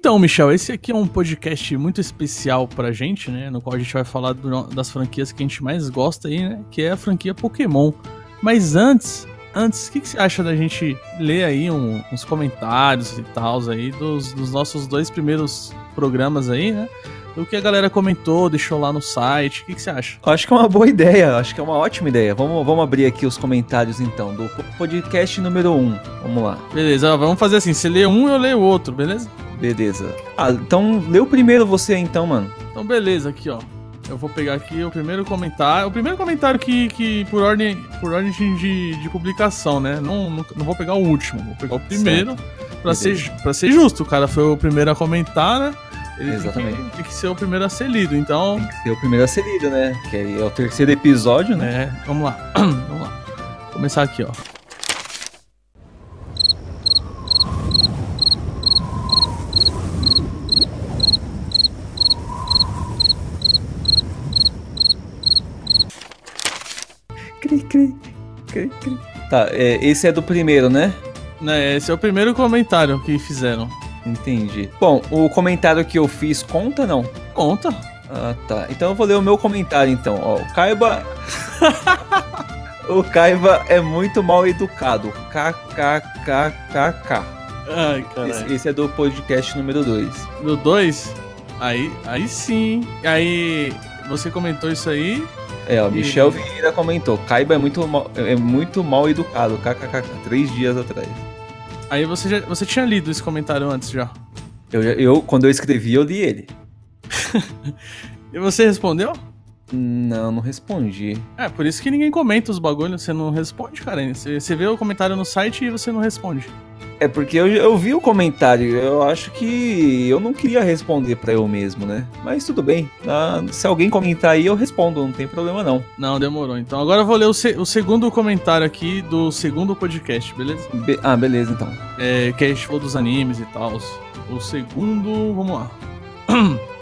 Então, Michel, esse aqui é um podcast muito especial pra gente, né? No qual a gente vai falar do, das franquias que a gente mais gosta aí, né? Que é a franquia Pokémon. Mas antes, antes, o que, que, você acha da gente ler aí um, uns comentários e tal aí dos, dos nossos dois primeiros programas aí, né? O que a galera comentou, deixou lá no site. O que, que, você acha? Acho que é uma boa ideia, acho que é uma ótima ideia. Vamos, vamos abrir aqui os comentários então, do podcast número 1. Um. Vamos lá. Beleza, vamos fazer assim: você lê um, eu leio o outro, beleza? Beleza. Ah, então lê o primeiro você então, mano. Então beleza, aqui ó. Eu vou pegar aqui o primeiro comentário. O primeiro comentário que, que por ordem, por ordem de, de publicação, né? Não, não, não, vou pegar o último, vou pegar o primeiro. Pra ser, pra ser justo, o cara foi o primeiro a comentar, né? Ele Exatamente. Tem que, tem que, ser o primeiro a ser lido, então. Tem que ser o primeiro a ser lido, né? Que é o terceiro episódio, né? É, vamos lá. vamos lá. Vou começar aqui, ó. Cri, cri, cri, cri. Tá, é, esse é do primeiro, né? Né, esse é o primeiro comentário que fizeram. Entendi. Bom, o comentário que eu fiz conta não? Conta. Ah, tá. Então eu vou ler o meu comentário então. Ó, o Kaiba. o Kaiba é muito mal educado. KKKKK. Ai, caralho. Esse, esse, é do podcast número 2. Do 2? Aí, aí sim. Aí você comentou isso aí. É, o Michel. Vieira comentou. Kaiba é muito mal, é muito mal educado. KKK. Três dias atrás. Aí você, já, você tinha lido esse comentário antes já? Eu, eu quando eu escrevi, eu li ele. e você respondeu? Não, não respondi. É, por isso que ninguém comenta os bagulhos, você não responde, cara. Você, você vê o comentário no site e você não responde. É porque eu, eu vi o comentário, eu acho que eu não queria responder para eu mesmo, né? Mas tudo bem. Ah, se alguém comentar aí, eu respondo, não tem problema não. Não, demorou. Então agora eu vou ler o, se, o segundo comentário aqui do segundo podcast, beleza? Be ah, beleza então. É, que a gente falou dos animes e tal. O segundo, vamos lá.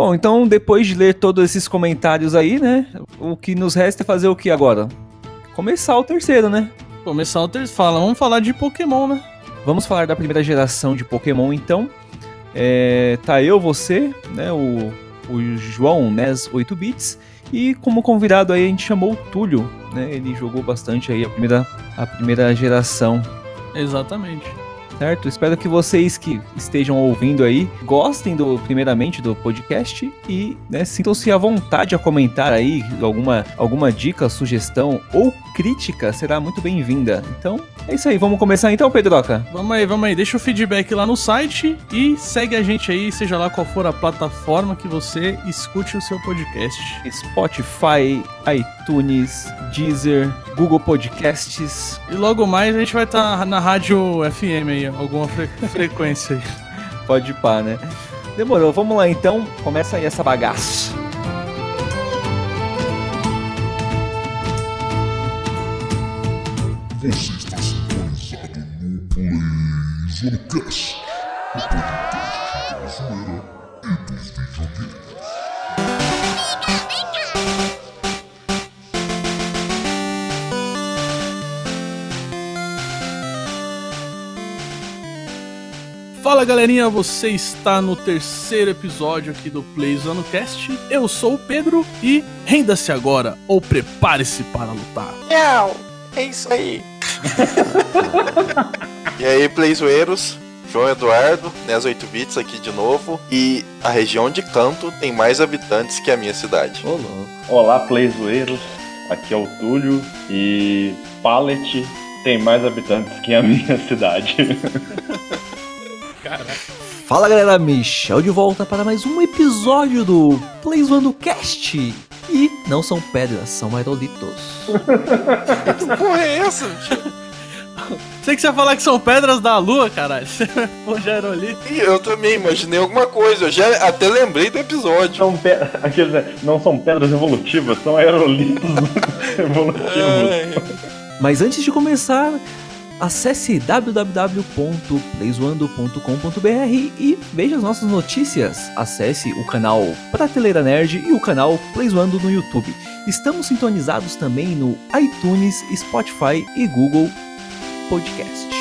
Bom, então depois de ler todos esses comentários aí, né? O que nos resta é fazer o que agora? Começar o terceiro, né? Começar o terceiro. Fala, vamos falar de Pokémon, né? Vamos falar da primeira geração de Pokémon, então. É, tá eu, você, né? O, o João Nes 8 bits. E como convidado aí a gente chamou o Túlio, né? Ele jogou bastante aí a primeira, a primeira geração. Exatamente certo? Espero que vocês que estejam ouvindo aí gostem do primeiramente do podcast e né, sintam-se à vontade a comentar aí alguma, alguma dica, sugestão ou crítica será muito bem-vinda. Então, é isso aí, vamos começar então, Pedroca? Vamos aí, vamos aí, deixa o feedback lá no site e segue a gente aí, seja lá qual for a plataforma que você escute o seu podcast. Spotify, iTunes, Deezer, Google Podcasts. E logo mais a gente vai estar tá na rádio FM aí, alguma fre frequência aí. Pode ir pá, né? Demorou, vamos lá então, começa aí essa bagaça. Você está sintonizado no o podcast Fala galerinha, você está no terceiro episódio aqui do Playzone Cast. Eu sou o Pedro e renda-se agora ou prepare-se para lutar. Não! É isso aí. e aí, playzoeiros? João Eduardo, NES 8 bits aqui de novo. E a região de Canto tem mais habitantes que a minha cidade. Olá, playzoeiros. Aqui é o Túlio e Pallet tem mais habitantes que a minha cidade. Fala galera, Michel de volta para mais um episódio do Playzoando Cast. E não são pedras, são aerolitos. que porra é essa? Sei que você ia falar que são pedras da lua, caralho. Pô, já aerolito. Eu também imaginei alguma coisa, eu já até lembrei do episódio. São pe... Aqueles, né, não são pedras evolutivas, são aerolitos evolutivos. Mas antes de começar, acesse www.playzoando.com.br e veja as nossas notícias. Acesse o canal Prateleira Nerd e o canal Playzoando no YouTube. Estamos sintonizados também no iTunes, Spotify e Google Podcast.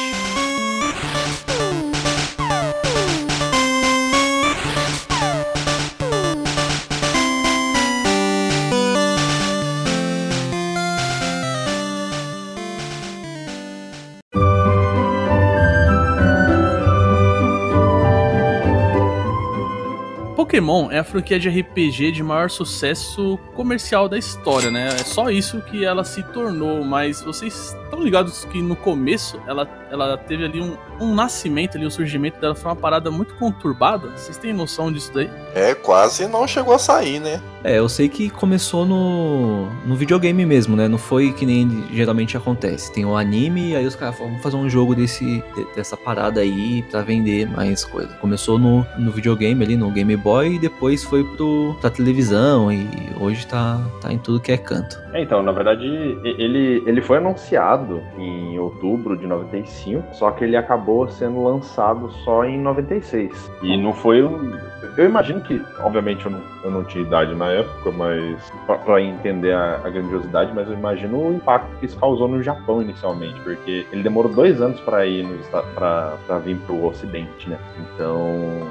Pokémon é a franquia de RPG de maior sucesso comercial da história, né? É só isso que ela se tornou, mas vocês estão ligados que no começo ela, ela teve ali um, um nascimento, ali, um surgimento dela foi uma parada muito conturbada? Vocês têm noção disso daí? É, quase não chegou a sair, né? É, eu sei que começou no, no videogame mesmo, né? Não foi que nem geralmente acontece. Tem o um anime e aí os caras falam, vamos fazer um jogo desse, dessa parada aí pra vender mais coisa. Começou no, no videogame ali, no Game Boy, e depois foi pro, pra televisão e hoje tá, tá em tudo que é canto. É, então, na verdade, ele, ele foi anunciado em outubro de 95, só que ele acabou sendo lançado só em 96. E não foi um eu imagino que, obviamente, eu não, eu não tinha idade na época, mas para entender a, a, grandiosidade, mas eu imagino o impacto que isso causou no Japão inicialmente, porque ele demorou dois anos para ir para vir para o Ocidente, né? Então,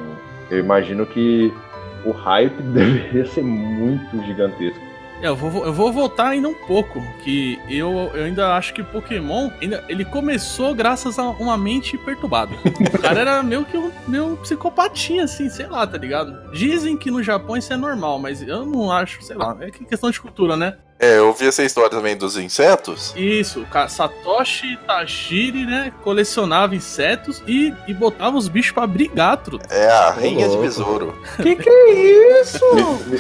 eu imagino que o hype deveria ser muito gigantesco. É, eu vou, eu vou voltar ainda um pouco, que eu, eu ainda acho que Pokémon, ainda, ele começou graças a uma mente perturbada. O cara era meio que um meio psicopatinha, assim, sei lá, tá ligado? Dizem que no Japão isso é normal, mas eu não acho, sei lá, é questão de cultura, né? É, eu vi essa história também dos insetos. Isso, Satoshi Tajiri, né, colecionava insetos e, e botava os bichos pra brigar, truta. É, a rainha de besouro. Que que é isso? me,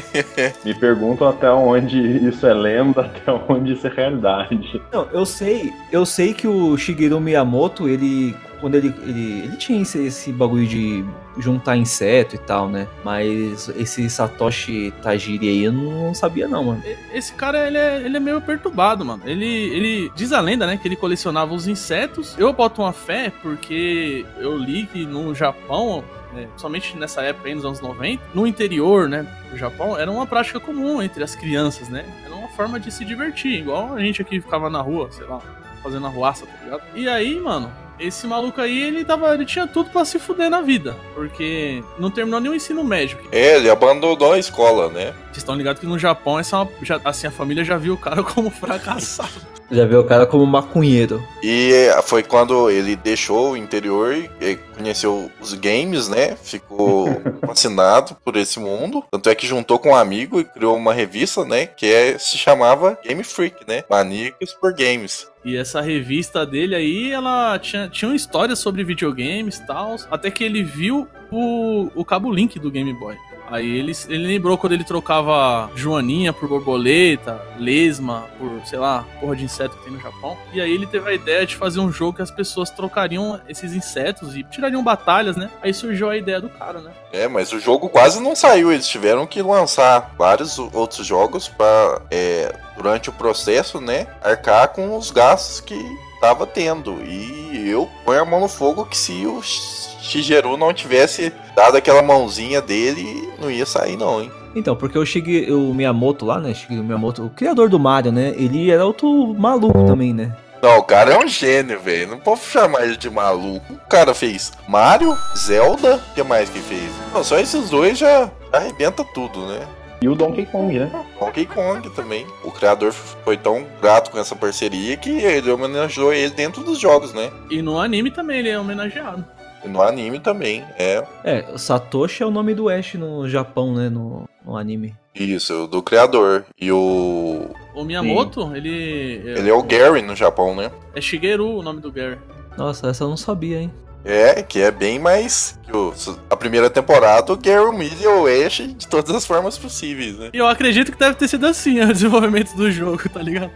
me, me perguntam até onde isso é lenda, até onde isso é realidade. Não, eu sei, eu sei que o Shigeru Miyamoto, ele quando ele, ele, ele tinha esse, esse bagulho de juntar inseto e tal, né? Mas esse Satoshi Tajiri aí eu não sabia não, mano. Esse cara, ele é, ele é meio perturbado, mano. Ele, ele diz a lenda, né, que ele colecionava os insetos. Eu boto uma fé porque eu li que no Japão é, somente nessa época aí, nos anos 90, no interior, né, do Japão, era uma prática comum entre as crianças, né? Era uma forma de se divertir, igual a gente aqui ficava na rua, sei lá, fazendo arruaça, tá ligado? E aí, mano, esse maluco aí, ele tava. Ele tinha tudo para se fuder na vida. Porque não terminou nenhum ensino médio. É, ele abandonou a escola, né? Vocês estão ligados que no Japão, essa, já, assim, a família já viu o cara como fracassado. Já viu o cara como maconheiro. E é, foi quando ele deixou o interior e conheceu os games, né? Ficou fascinado por esse mundo. Tanto é que juntou com um amigo e criou uma revista, né? Que é, se chamava Game Freak, né? Maníacos por Games. E essa revista dele aí, ela tinha, tinha uma história sobre videogames e tal. Até que ele viu o, o cabo link do Game Boy. Aí ele, ele lembrou quando ele trocava joaninha por borboleta, lesma por, sei lá, porra de inseto que tem no Japão. E aí ele teve a ideia de fazer um jogo que as pessoas trocariam esses insetos e tirariam batalhas, né? Aí surgiu a ideia do cara, né? É, mas o jogo quase não saiu. Eles tiveram que lançar vários outros jogos para é, durante o processo, né, arcar com os gastos que tava tendo. E eu ponho a mão no fogo que se o Shigeru não tivesse dado aquela mãozinha dele, não ia sair não, hein? Então, porque o Shige, o Miyamoto lá, né, Shigeru Miyamoto, o criador do Mario, né, ele era outro maluco também, né? Não, o cara é um gênio, velho. Não posso chamar ele de maluco. O cara fez Mario, Zelda, o que mais que fez? Não, só esses dois já arrebenta tudo, né? E o Donkey Kong, né? Donkey Kong também. O criador foi tão grato com essa parceria que ele homenageou ele dentro dos jogos, né? E no anime também ele é homenageado. No anime também, é. É, Satoshi é o nome do Ash no Japão, né? No, no anime. Isso, do criador. E o. O Miyamoto, Sim. ele. Ele é o Gary no Japão, né? É Shigeru o nome do Gary. Nossa, essa eu não sabia, hein? É, que é bem mais que o, a primeira temporada, o Gary humilha o Ash de todas as formas possíveis, né? E eu acredito que deve ter sido assim o desenvolvimento do jogo, tá ligado?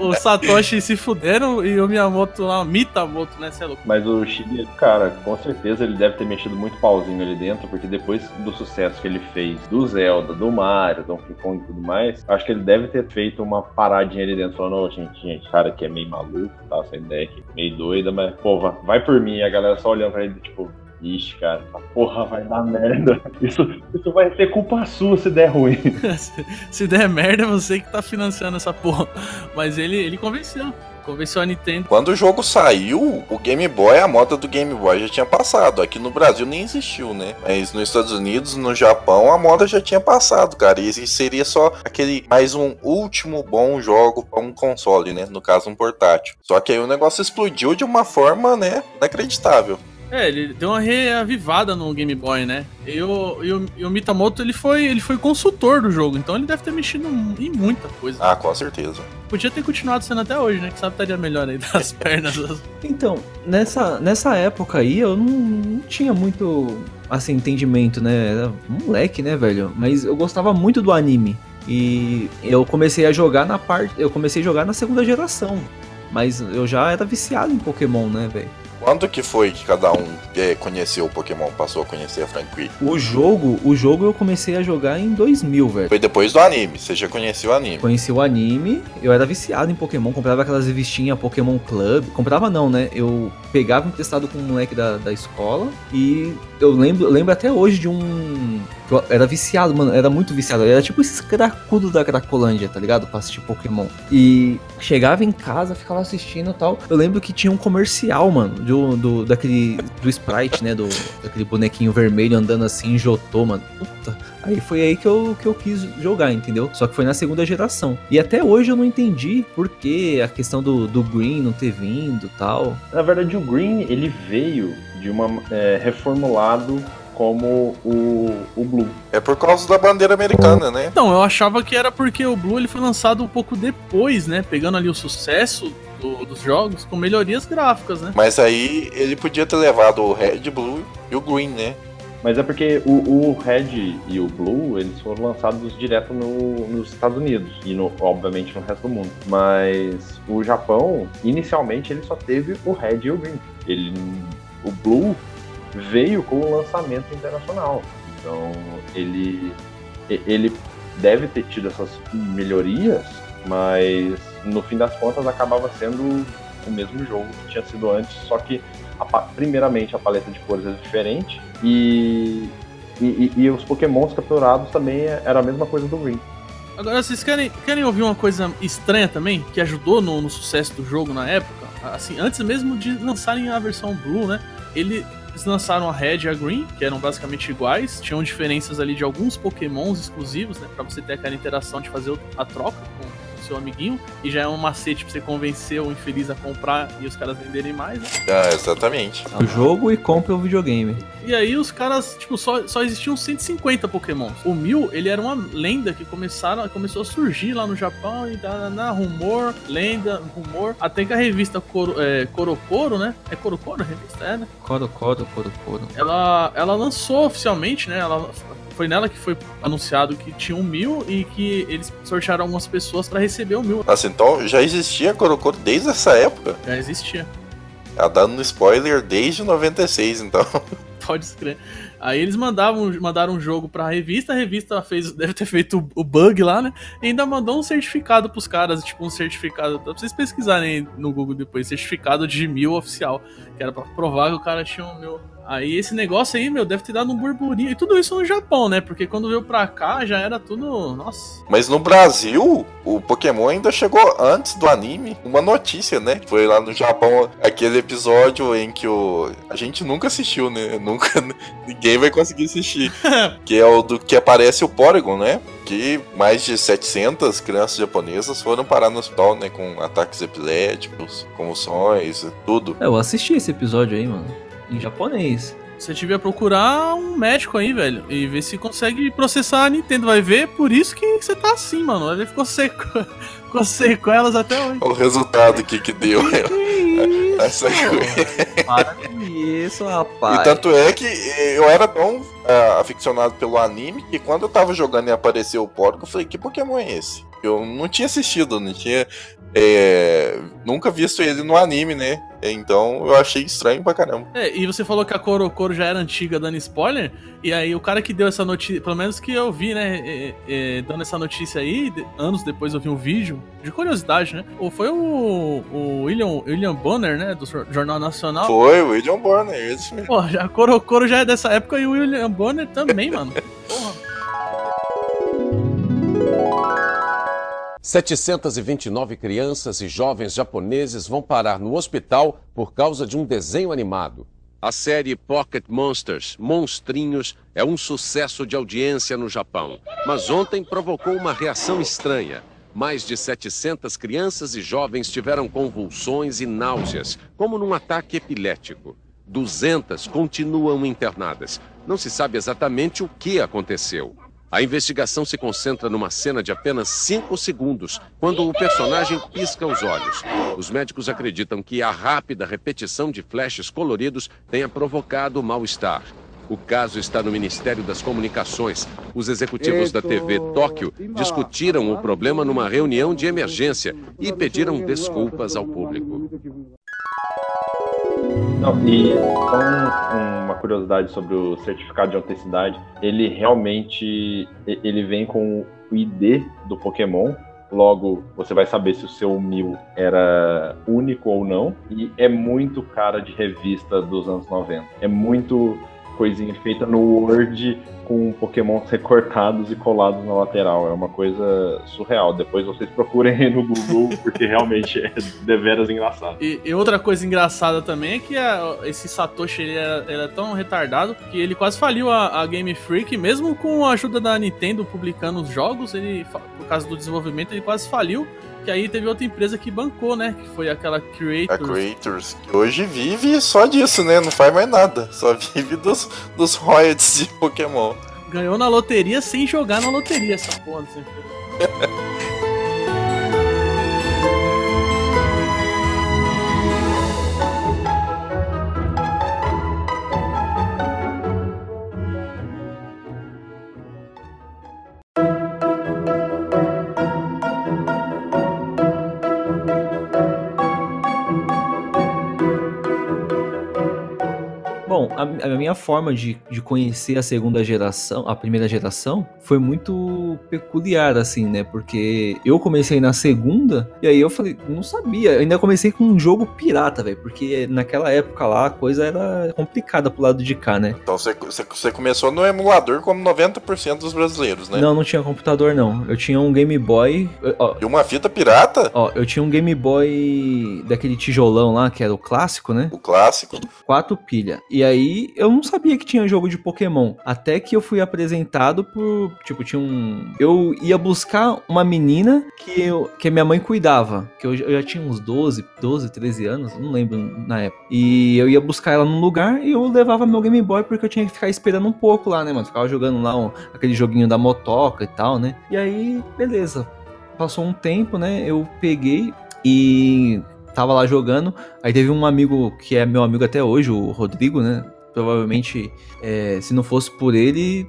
o, o, Satoshi se fuderam e o Miyamoto lá, Mitamoto, né? Cê é louco. Mas o Shigeru, cara, com certeza ele deve ter mexido muito pauzinho ali dentro, porque depois do sucesso que ele fez do Zelda, do Mario, Donkey Kong e tudo mais, acho que ele deve ter feito uma paradinha ali dentro, falando, ô, oh, gente, gente, cara que é meio maluco, tá? Essa ideia aqui meio doida, mas, pô, vai por mim. A galera só olhando pra ele, tipo, Ixi, cara, essa porra vai dar merda. Isso, isso vai ser culpa sua se der ruim. se der merda, é você que tá financiando essa porra. Mas ele, ele convenceu. Convenceu a Nintendo. Quando o jogo saiu, o Game Boy, a moda do Game Boy já tinha passado. Aqui no Brasil nem existiu, né? Mas nos Estados Unidos, no Japão, a moda já tinha passado, cara. E seria só aquele mais um último bom jogo para um console, né? No caso, um portátil. Só que aí o negócio explodiu de uma forma, né? Inacreditável. É, ele deu uma reavivada no Game Boy, né? E o, e o, e o Mitamoto, ele foi, ele foi consultor do jogo, então ele deve ter mexido em muita coisa. Ah, com certeza. Podia ter continuado sendo até hoje, né? Que sabe estaria melhor aí das pernas. Então, nessa, nessa época aí, eu não, não tinha muito, assim, entendimento, né? Era moleque, né, velho? Mas eu gostava muito do anime. E eu comecei a jogar na parte. Eu comecei a jogar na segunda geração. Mas eu já era viciado em Pokémon, né, velho? Quando que foi que cada um é, conheceu o Pokémon, passou a conhecer a franquia? O jogo, o jogo eu comecei a jogar em 2000, velho. Foi depois do anime, você já conheceu o anime? Conheci o anime, eu era viciado em Pokémon, comprava aquelas revistinhas Pokémon Club. Comprava não, né? Eu pegava emprestado com um moleque da, da escola e eu lembro, lembro até hoje de um. Eu era viciado, mano. Era muito viciado. Era tipo esses cracudos da Cracolândia, tá ligado? Pra assistir Pokémon. E chegava em casa, ficava assistindo e tal. Eu lembro que tinha um comercial, mano, do, do, daquele. Do Sprite, né? Do, daquele bonequinho vermelho andando assim, Jotô, mano. Puta. Aí foi aí que eu, que eu quis jogar, entendeu? Só que foi na segunda geração. E até hoje eu não entendi por que a questão do, do Green não ter vindo tal. Na verdade, o Green, ele veio de uma é, reformulado como o, o Blue. É por causa da bandeira americana, né? Então, eu achava que era porque o Blue ele foi lançado um pouco depois, né? Pegando ali o sucesso do, dos jogos com melhorias gráficas, né? Mas aí ele podia ter levado o Red, Blue e o Green, né? Mas é porque o, o, Red e o Blue, eles foram lançados direto no, nos Estados Unidos e, no, obviamente, no resto do mundo. Mas o Japão, inicialmente, ele só teve o Red e o Green. Ele, o Blue veio com o lançamento internacional. Então, ele, ele deve ter tido essas melhorias, mas no fim das contas acabava sendo o mesmo jogo que tinha sido antes, só que a, primeiramente a paleta de cores é diferente e, e, e, os pokémons capturados também era a mesma coisa do Green. Agora, vocês querem, querem ouvir uma coisa estranha também, que ajudou no, no sucesso do jogo na época? Assim, antes mesmo de lançarem a versão Blue, né? Ele, eles lançaram a Red e a Green, que eram basicamente iguais, tinham diferenças ali de alguns pokémons exclusivos, né? Pra você ter aquela interação de fazer a troca com seu amiguinho, e já é um macete pra você convencer o infeliz a comprar e os caras venderem mais, né? Ah, exatamente. O jogo e compra o videogame. E aí os caras, tipo, só, só existiam 150 pokémons. O Mil, ele era uma lenda que começaram, começou a surgir lá no Japão e na, na rumor, lenda, rumor, até que a revista Coro, é, Corocoro, né? É Corocoro a revista, é, né? Corocoro, Corocoro. Ela, ela lançou oficialmente, né? Ela foi nela que foi anunciado que tinha um mil e que eles sortearam algumas pessoas para receber o mil. Assim, então já existia Corocoro desde essa época? Já existia. Tá dando spoiler desde 96, então. Pode escrever. Aí eles mandavam, mandaram um jogo pra revista, a revista fez, deve ter feito o, bug lá, né? E ainda mandou um certificado pros caras, tipo um certificado, pra vocês pesquisarem no Google depois, certificado de mil oficial, que era pra provar que o cara tinha um mil Aí esse negócio aí, meu, deve ter dado um burburinho. E tudo isso no Japão, né? Porque quando veio pra cá já era tudo. Nossa. Mas no Brasil, o Pokémon ainda chegou antes do anime. Uma notícia, né? Foi lá no Japão aquele episódio em que o. A gente nunca assistiu, né? Nunca. Ninguém vai conseguir assistir. que é o do que aparece o Porygon, né? Que mais de 700 crianças japonesas foram parar no hospital, né? Com ataques epiléticos, comoções, tudo. É, eu assisti esse episódio aí, mano em japonês. Você devia procurar um médico aí, velho, e ver se consegue processar a Nintendo. Vai ver, por isso que você tá assim, mano. Ver ficou seco. com sequelas até hoje. O resultado que que deu. isso? Aí saiu- Para com isso, rapaz. E tanto é que eu era tão ah, aficionado pelo anime que quando eu tava jogando e apareceu o Porygon, eu falei, que Pokémon é esse? Eu não tinha assistido, não tinha. É, nunca visto ele no anime, né? Então eu achei estranho pra caramba. É, e você falou que a Corocoro já era antiga dando spoiler, e aí o cara que deu essa notícia, pelo menos que eu vi, né, é, é, dando essa notícia aí, de- anos depois eu vi um vídeo, de curiosidade, né, ou foi o, o William, William Bonner, né, do Jor- Jornal Nacional. Foi o William Bonner, isso mesmo. Pô, a Corocoro já é dessa época e o William Bonner também, mano. Porra. 729 crianças e jovens japoneses vão parar no hospital por causa de um desenho animado. A série Pocket Monsters, Monstrinhos, é um sucesso de audiência no Japão. Mas ontem provocou uma reação estranha. Mais de 700 crianças e jovens tiveram convulsões e náuseas, como num ataque epilético. 200 continuam internadas. Não se sabe exatamente o que aconteceu. A investigação se concentra numa cena de apenas 5 segundos, quando o personagem pisca os olhos. Os médicos acreditam que a rápida repetição de flashes coloridos tenha provocado mal-estar. O caso está no Ministério das Comunicações. Os executivos da TV Tóquio discutiram o problema numa reunião de emergência e pediram desculpas ao público. Não, e só um- uma curiosidade sobre o certificado de autenticidade, ele realmente ele vem com o ID do Pokémon. Logo, você vai saber se o seu Mil era único ou não. E é muito cara de revista dos anos 90. É muito coisinha feita no Word com Pokémon recortados e colados na lateral. É uma coisa surreal. Depois vocês procurem no Google, porque realmente é deveras engraçado. E, e outra coisa engraçada também é que a- esse Satoshi ele era, era tão retardado que ele quase faliu a, a Game Freak, mesmo com a ajuda da Nintendo publicando os jogos, ele, por causa do desenvolvimento, ele quase faliu. Que aí teve outra empresa que bancou, né? Que foi aquela A Creators. Creators, que hoje vive só disso, né? Não faz mais nada. Só vive dos, dos royalties de Pokémon. Ganhou na loteria sem jogar na loteria, essa porra. dessa empresa. a, a minha forma de, de conhecer a segunda geração, a primeira geração, foi muito peculiar, assim, né? Porque eu comecei na segunda, e aí eu falei, não sabia. Eu ainda comecei com um jogo pirata, velho. Porque naquela época lá a coisa era complicada pro lado de cá, né? Então você, você, você começou no emulador como 90% dos brasileiros, né? Não, não tinha computador, não. Eu tinha um Game Boy. Ó, E uma fita pirata, ó, eu tinha um Game Boy daquele tijolão lá, que era o clássico, né? o clássico. quatro pilha. E aí eu não sabia que tinha jogo de Pokémon. Até que eu fui apresentado por. Tipo, tinha um. Eu ia buscar uma menina que, eu, que minha mãe cuidava. Que eu, já- eu já tinha uns 12, 12, 13 anos, não lembro na época. E eu ia buscar ela num lugar e eu levava meu Game Boy porque eu tinha que ficar esperando um pouco lá, né, mano? Ficava jogando lá um- aquele joguinho da motoca e tal, né? E aí, beleza. Passou um tempo, né? Eu peguei e tava lá jogando. Aí teve um amigo que é meu amigo até hoje, o Rodrigo, né? Provavelmente, é, se não fosse por ele,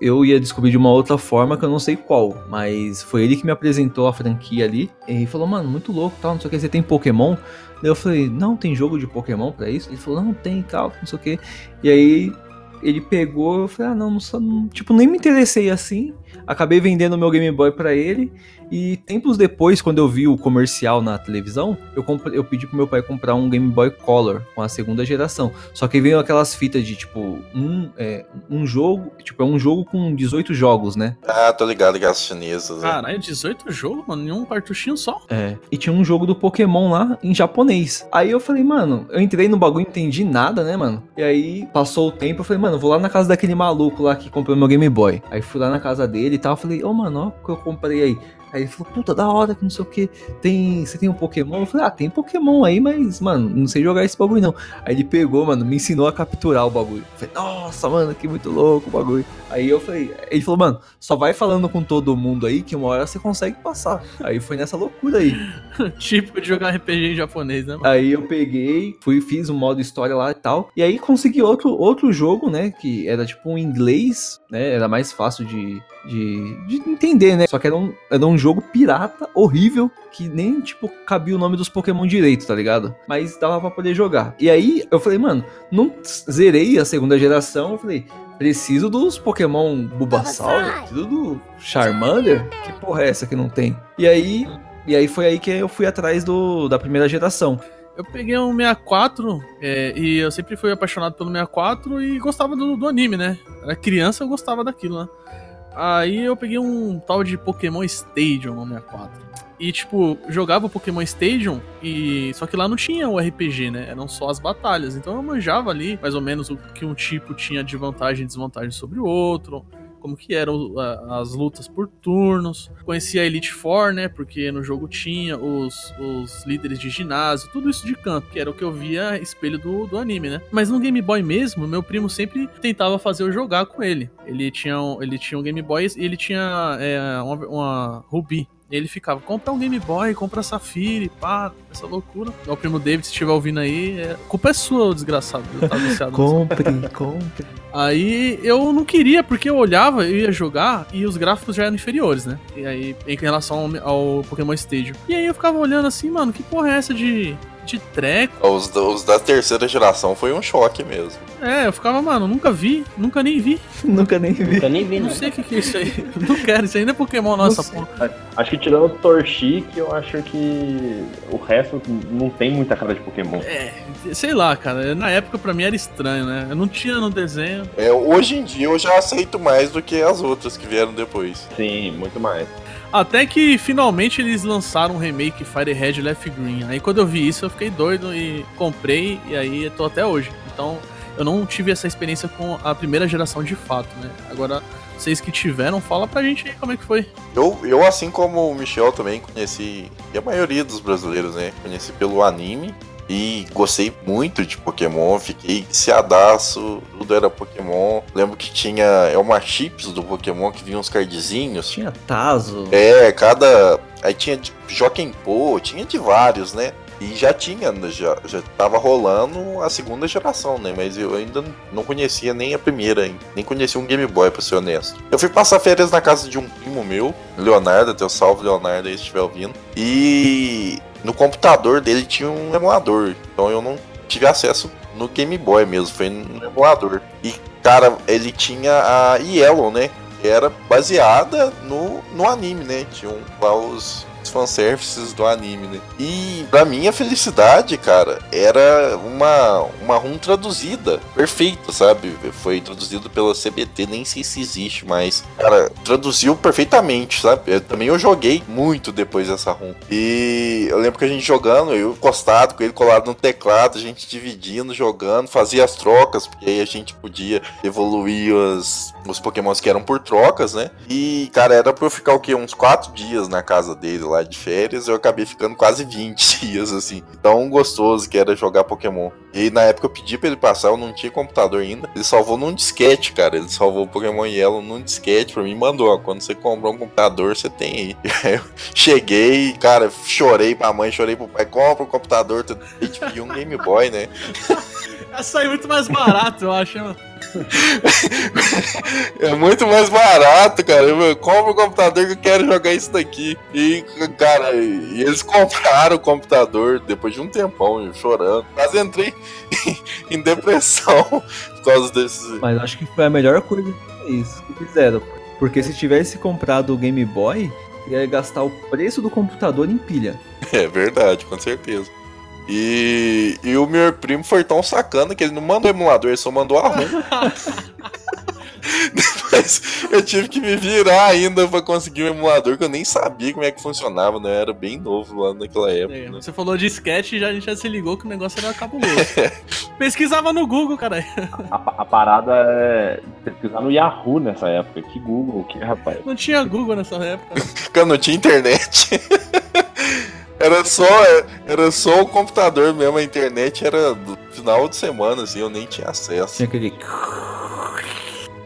eu, ia descobrir de uma outra forma que eu não sei qual. Mas foi ele que me apresentou a franquia ali. E falou, mano, muito louco tal, não sei o que, você tem Pokémon? Daí eu falei, não, tem jogo de Pokémon pra isso? Ele falou, não, tem tal, não sei o que. E aí ele pegou, eu falei, ah, não, não, só- não- tipo, nem me interessei assim. Acabei vendendo meu Game Boy pra ele. E tempos depois, quando eu vi o comercial na televisão, eu, eu pedi pro meu pai comprar um Game Boy Color com a segunda geração. Só que veio aquelas fitas de tipo, um, é, um jogo, tipo, é um jogo com 18 jogos, né? Ah, tô ligado que as chinesas. né? Caralho, 18 jogos, mano, em um cartuchinho só. É. E tinha um jogo do Pokémon lá em japonês. Aí eu falei, mano, eu entrei no bagulho, não entendi nada, né, mano? E aí passou o tempo, eu falei, mano, vou lá na casa daquele maluco lá que comprou meu Game Boy. Aí fui lá na casa dele e tal, falei, ô, mano, ó o que eu comprei aí. Aí ele falou, puta, da hora, que não sei o que. Tem, você tem um Pokémon? Eu falei, ah, tem Pokémon aí, mas, mano, não sei jogar esse bagulho não. Aí ele pegou, mano, me ensinou a capturar o bagulho. Eu falei, nossa, mano, que muito louco o bagulho. Aí eu falei, ele falou, mano, só vai falando com todo mundo aí que uma hora você consegue passar. Aí foi nessa loucura aí. Típico de jogar RPG em japonês, né? mano? Aí eu peguei, fui, fiz um modo história lá e tal. E aí consegui outro, outro jogo, né? Que era tipo um inglês, né? Era mais fácil de, de, de entender, né? Só que era um, era um jogo pirata, horrível, que nem, tipo, cabia o nome dos Pokémon direito, tá ligado? Mas dava pra poder jogar. E aí eu falei, mano, não zerei a segunda geração. Eu falei, preciso dos Pokémon Bulbasaur, preciso do Charmander. Que porra é essa que não tem? E aí. E aí foi aí que eu fui atrás do, da primeira geração. Eu peguei um 64 é, e eu sempre fui apaixonado pelo 64 e gostava do, do anime, né? Era criança, eu gostava daquilo, né? Aí eu peguei um tal de Pokémon Stadium no 64. E, tipo, jogava Pokémon Stadium e. Só que lá não tinha o RPG, né? Eram só as batalhas. Então eu manjava ali, mais ou menos, o que um tipo tinha de vantagem e desvantagem sobre o outro. Como que eram as lutas por turnos. Conhecia a Elite Four, né? Porque no jogo tinha os, os líderes de ginásio, tudo isso de canto, que era o que eu via espelho do, do anime, né? Mas no Game Boy mesmo, meu primo sempre tentava fazer eu jogar com ele. Ele tinha um, ele tinha um Game Boy e ele tinha é, uma, uma Ruby. Ele ficava, compra um Game Boy, compra Safiri, pá, essa loucura. O primo David, se estiver ouvindo aí, é... culpa é sua, desgraçado. Nisso. Compre, compre. Aí eu não queria, porque eu olhava, eu ia jogar e os gráficos já eram inferiores, né? E aí, em relação ao, ao Pokémon Stadium. E aí eu ficava olhando assim, mano, que porra é essa de, de treco? Os, da- os da terceira geração foi um choque mesmo. É, eu ficava, mano, nunca vi, nunca nem vi. Nunca nem vi. Nunca nem vi, Não né? sei o que, que é isso aí. Não quero, isso ainda é Pokémon, nossa porra. Acho que tirando o Torchic, eu acho que o resto não tem muita cara de Pokémon. É, sei lá, cara. Na época pra mim era estranho, né? Eu não tinha no desenho. É, hoje em dia eu já aceito mais do que as outras que vieram depois. Sim, muito mais. Até que finalmente eles lançaram um remake Fire Red Left Green. Aí quando eu vi isso eu fiquei doido e comprei e aí tô até hoje. Então eu não tive essa experiência com a primeira geração de fato, né? Agora vocês que tiveram, fala pra gente aí como é que foi. Eu, eu, assim como o Michel, também conheci, e a maioria dos brasileiros, né? Conheci pelo anime e gostei muito de Pokémon, fiquei viciadaço, tudo era Pokémon. Lembro que tinha é uma chips do Pokémon que vinha uns cardzinhos. Tinha Tazo. É, cada. Aí tinha de Jokenpô, tinha de vários, né? E já tinha, já, já tava rolando a segunda geração, né? Mas eu ainda não conhecia nem a primeira, nem conhecia um Game Boy, pra ser honesto. Eu fui passar férias na casa de um primo meu, Leonardo, teu salve Leonardo aí se estiver ouvindo. E no computador dele tinha um emulador, então eu não tive acesso no Game Boy mesmo, foi no emulador. E, cara, ele tinha a Yellow, né? que era baseada no, no anime, né? Tinha um, lá os, fanservices do anime, né? E pra minha felicidade, cara, era uma, uma ROM traduzida, perfeita, sabe? Foi traduzido pela CBT, nem sei se existe, mas, cara, traduziu perfeitamente, sabe? Eu, também eu joguei muito depois dessa ROM. E eu lembro que a gente jogando, eu encostado com ele colado no teclado, a gente dividindo, jogando, fazia as trocas, porque aí a gente podia evoluir os, os pokémons que eram por trocas, né? E, cara, era pra eu ficar o quê? Uns 4 dias na casa dele lá de férias, eu acabei ficando quase 20 dias, assim. Tão gostoso que era jogar Pokémon. E na época eu pedi pra ele passar, eu não tinha computador ainda. Ele salvou num disquete, cara. Ele salvou Pokémon Yellow num disquete pra mim e mandou, ó. Quando você comprar um computador, você tem aí. Aí eu cheguei, cara, chorei pra mãe, chorei pro pai, compra um computador, tu e um Game Boy, né? Ia sair muito mais barato, eu acho, mano. É muito mais barato, cara. Eu compro o computador que eu quero jogar isso daqui. E, cara, e eles compraram o computador depois de um tempão, eu chorando. Quase entrei em depressão por causa desses. Mas acho que foi a melhor coisa que isso que fizeram. Porque se tivesse comprado o Game Boy, ia gastar o preço do computador em pilha. É verdade, com certeza. E, e o meu primo foi tão sacana que ele não mandou emulador, ele só mandou a ROM. Depois eu tive que me virar ainda pra conseguir um emulador que eu nem sabia como é que funcionava, né? Eu era bem novo lá naquela época. É, né? Você falou de sketch e já, a gente já se ligou que o negócio era cabuloso. Pesquisava no Google, cara. A, a parada é. pesquisar no Yahoo nessa época. Que Google, que rapaz. Não tinha Google nessa época. Quando não tinha internet. Era só, era só o computador mesmo, a internet era do final de semana, assim, eu nem tinha acesso. Tinha aquele.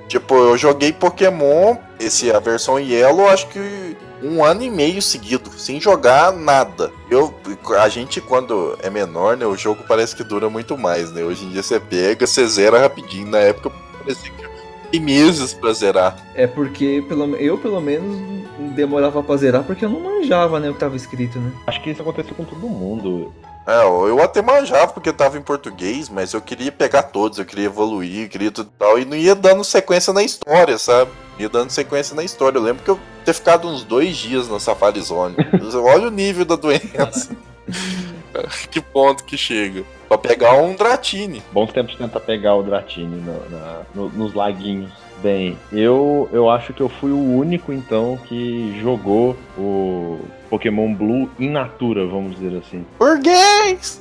Tipo, eu joguei Pokémon, esse, a versão Yellow, acho que um ano e meio seguido, sem jogar nada. Eu, a gente, quando é menor, né, o jogo parece que dura muito mais, né? Hoje em dia você pega, você zera rapidinho. Na época parecia que tem meses pra zerar. É porque pelo, eu, pelo menos, demorava pra zerar porque eu não manjava né, o que tava escrito, né? Acho que isso aconteceu com todo mundo. É, eu até manjava porque tava em português, mas eu queria pegar todos, eu queria evoluir, queria tudo e tal, e não ia dando sequência na história, sabe? Ia dando sequência na história. Eu lembro que eu ter ficado uns dois dias na Safari Zone. Olha o nível da doença. que ponto que chega. Pra pegar um Dratini. Bons tempos tentar pegar o Dratini no, na, no, nos laguinhos. Bem, eu, eu acho que eu fui o único então que jogou o Pokémon Blue in natura, vamos dizer assim. Burguês!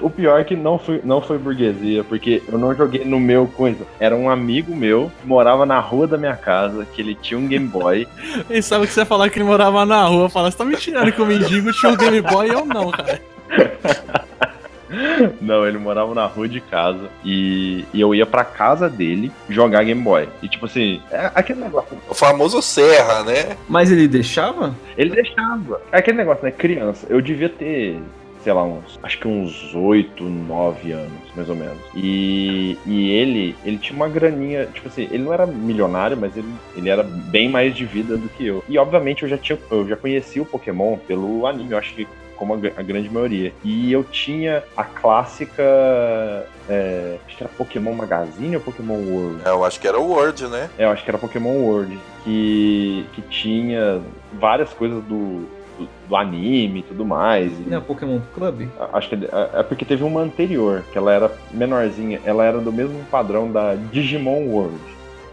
o pior é que não foi, não foi burguesia, porque eu não joguei no meu coisa. Era um amigo meu que morava na rua da minha casa, que ele tinha um Game Boy. Ele sabe que você ia falar que ele morava na rua. Fala, você tá me tirando que o mendigo tinha um Game Boy e eu não, cara. Não, ele morava na rua de casa e, e, eu ia pra casa dele jogar Game Boy. E tipo assim, é aquele negócio. O famoso Serra, né? Mas ele deixava? Ele deixava. É aquele negócio, né? Criança. Eu devia ter sei lá, uns. Acho que uns 8, 9 anos, mais ou menos. E, e ele, ele tinha uma graninha, tipo assim, ele não era milionário, mas ele, ele era bem mais de vida do que eu. E obviamente eu já tinha, eu já conhecia o Pokémon pelo anime, eu acho que como a, grande maioria. E eu tinha a clássica. É, acho que era Pokémon Magazine ou Pokémon World? É, eu acho que era o World, né? É, eu acho que era Pokémon World. Que, que tinha várias coisas do, do, do anime e tudo mais. Não é Pokémon Club? Acho que é, é porque teve uma anterior, que ela era menorzinha. Ela era do mesmo padrão da Digimon World.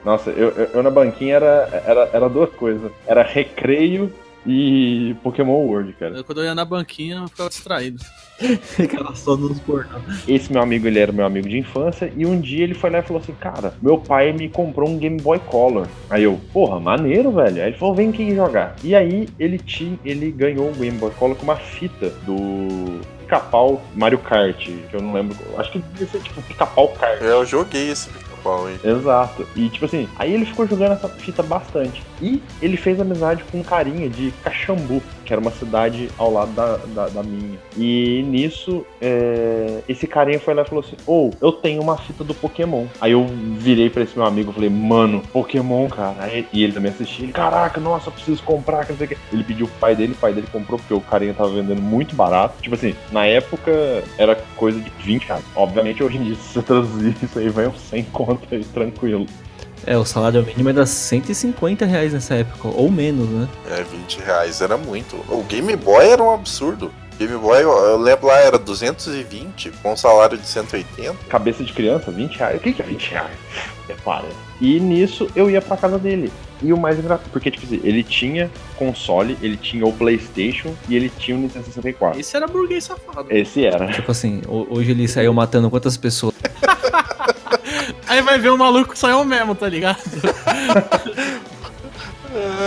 Nossa, eu, eu, eu, na banquinha era, era, era duas coisas. Era recreio e Pokémon World, cara. Quando eu ia na banquinha, eu ficava distraído. Ficava só nos portão. Esse meu amigo, ele era meu amigo de infância, e um dia ele foi lá e falou assim, cara, meu pai me comprou um Game Boy Color. Aí eu, porra, maneiro, velho. Aí ele falou, vem aqui jogar. E aí ele tinha, ele ganhou um Game Boy Color com uma fita do Pica-Pau Mario Kart, que eu não lembro. Acho que devia ser tipo Pica-Pau Kart. É, eu joguei esse Pica-Pau aí. Exato. E tipo assim, aí ele ficou jogando essa fita bastante. E ele fez amizade com um carinha de Caxambu, que era uma cidade ao lado da, da, da minha. E nisso, é, esse carinha foi lá e falou assim: Ô, oh, eu tenho uma fita do Pokémon. Aí eu virei pra esse meu amigo e falei: Mano, Pokémon, cara. Aí, e ele também assistiu. Ele, Caraca, nossa, preciso comprar. Que não sei o que. Ele pediu pro pai dele, o pai dele comprou, porque o carinha tava vendendo muito barato. Tipo assim, na época era coisa de 20 reais. Obviamente, hoje em dia, se você traduzir isso aí, vai uns 100 conto aí, tranquilo. É, o salário mínimo era 150 reais nessa época, ou menos, né? É, 20 reais era muito. O Game Boy era um absurdo. Game Boy, eu lembro lá, era 220, com um salário de 180. Cabeça de criança, 20 reais. O que, que é 20 reais? É para. E nisso eu ia pra casa dele. E o mais engraçado, porque, tipo assim, ele tinha console, ele tinha o PlayStation e ele tinha o Nintendo 64. Esse era burguês safado. Esse era. Tipo assim, hoje ele saiu matando quantas pessoas? Aí vai ver o maluco saiu mesmo, tá ligado?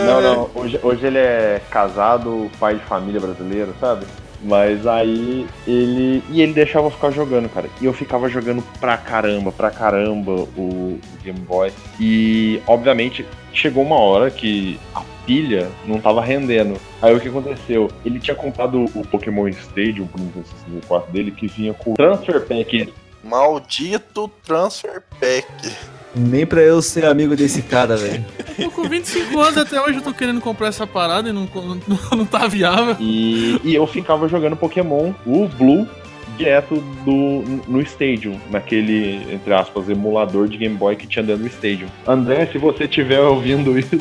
Não, não. Hoje, hoje ele é casado, pai de família brasileiro, sabe? Mas aí ele. E ele deixava eu ficar jogando, cara. E eu ficava jogando pra caramba, pra caramba o, Game Boy. E, obviamente, chegou uma hora que a pilha não tava rendendo. Aí o que aconteceu? Ele tinha comprado o Pokémon Stadium pro Nintendo 64 dele, que vinha com o Transfer Pack. Maldito Transfer Pack. Nem pra eu ser amigo desse cara, velho. Eu com 25 anos até hoje eu tô querendo comprar essa parada e não, não, não tá viável. E, e eu ficava jogando Pokémon, o Blue, direto do, no Stadium, naquele, entre aspas, emulador de Game Boy que tinha dentro do Stadium. André, se você estiver ouvindo isso,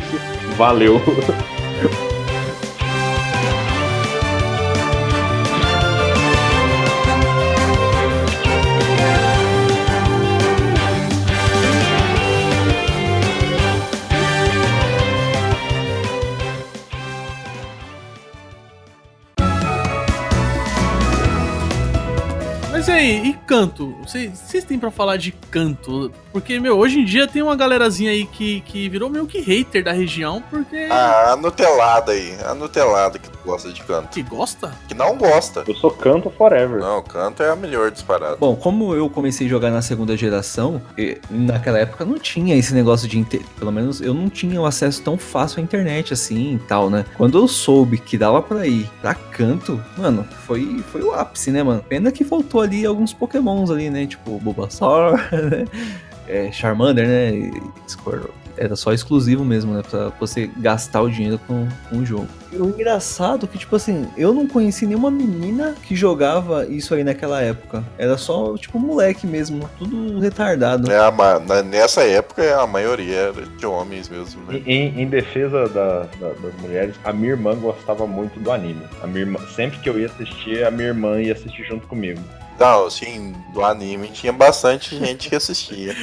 valeu. canto? Vocês, têm pra falar de canto? Porque, meu, hoje em dia tem uma galerazinha aí que, que virou meio que hater da região, porque. Ah, a Nutelada aí. A Nutelada que gosta de canto. Que gosta? Que não gosta. Eu sou canto forever. Não, canto é a melhor disparada. Bom, como eu comecei a jogar na segunda geração, e naquela época não tinha esse negócio de. Inter... Pelo menos eu não tinha o acesso tão fácil à internet assim e tal, né? Quando eu soube que dava pra ir pra canto, mano, foi, foi o ápice, né, mano? Pena que faltou ali alguns pokémons ali, né? Tipo Bulbasaur, né? É, Charmander, né? Squirtle. Era só exclusivo mesmo, né? Pra você gastar o dinheiro com, com o jogo. E o engraçado é que, tipo assim, eu não conheci nenhuma menina que jogava isso aí naquela época. Era só, tipo, moleque mesmo, tudo retardado. É, a nessa época a maioria era de homens mesmo, né? Em, em defesa da- da- das mulheres, a minha irmã gostava muito do anime. A minha irmã, sempre que eu ia assistir, a minha irmã ia assistir junto comigo. Não, assim, do anime tinha bastante gente que assistia.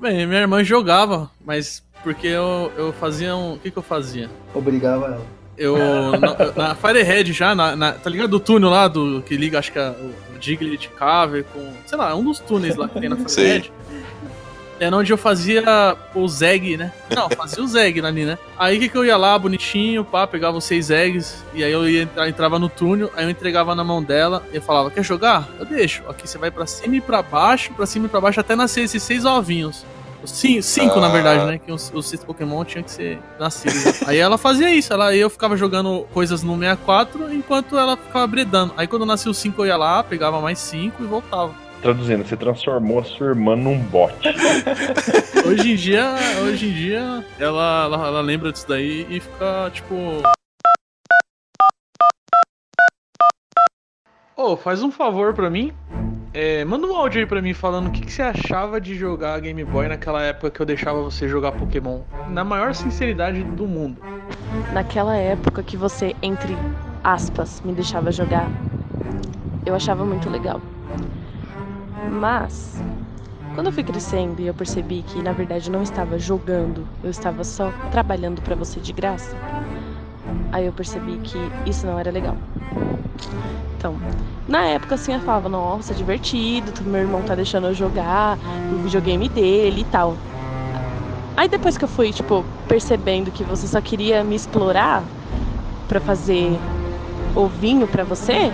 Bem, minha irmã jogava, mas porque eu, eu fazia um. O que, que eu fazia? Obrigava ela. Eu. na, na Firehead já, na, na- tá ligado? Do túnel lá do que liga, acho que é o Diglett Cave com. Sei lá, um dos túneis lá que tem na Firehead. Era onde eu fazia o Zeg, né? Não, fazia o Zeg ali, né? Aí o que, que eu ia lá, bonitinho, pá, pegava os seis eggs, e aí eu ia entrar, entrava no túnel, aí eu entregava na mão dela, e falava, quer jogar? Eu deixo. Aqui você vai pra cima e pra baixo, pra cima e pra baixo, até nascer esses seis ovinhos. Os Cinco, cinco na Ah. verdade, né? Que os, os seis Pokémon tinham que ser nascidos. aí ela fazia isso, ela, eu ficava jogando coisas no 64 enquanto ela ficava bredando. Aí quando nascia o 5 eu ia lá, pegava mais cinco e voltava. Traduzindo, você transformou a sua irmã num bot. Hoje em dia, hoje em dia, ela, ela, ela lembra disso daí e fica tipo. Ô, faz um favor pra mim. É, manda um áudio aí pra mim falando o que, que você achava de jogar Game Boy naquela época que eu deixava você jogar Pokémon. Na maior sinceridade do mundo. naquela época que você, entre aspas, me deixava jogar, eu achava muito legal. Mas, quando eu fui crescendo e eu percebi que na verdade eu não estava jogando, eu estava só trabalhando para você de graça, aí eu percebi que isso não era legal. Então, na época assim eu falava, nossa, divertido, meu irmão tá deixando eu jogar o videogame dele e tal. Aí depois que eu fui, tipo, percebendo que você só queria me explorar pra fazer ovinho pra você,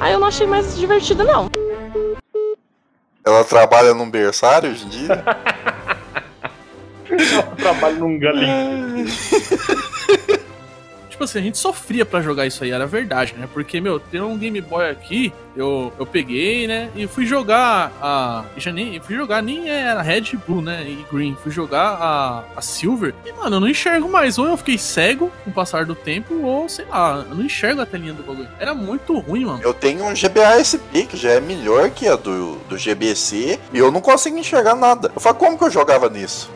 aí eu não achei mais divertido não. Ela trabalha num berçário hoje em dia? Eu trabalho num galinho. Tipo assim, a gente sofria pra jogar isso aí, era verdade, né? Porque, meu, tem um Game Boy aqui, eu, eu peguei, né? E fui jogar a. Já nem. Fui jogar, nem era Red Blue, né? E Green. Fui jogar a, a Silver. E, mano, eu não enxergo mais. Ou eu fiquei cego com o passar do tempo, ou sei lá, eu não enxergo a telinha do bagulho. Era muito ruim, mano. Eu tenho um GBA SP que já é melhor que a do, do GBC e eu não consigo enxergar nada. Eu falo, como que eu jogava nisso?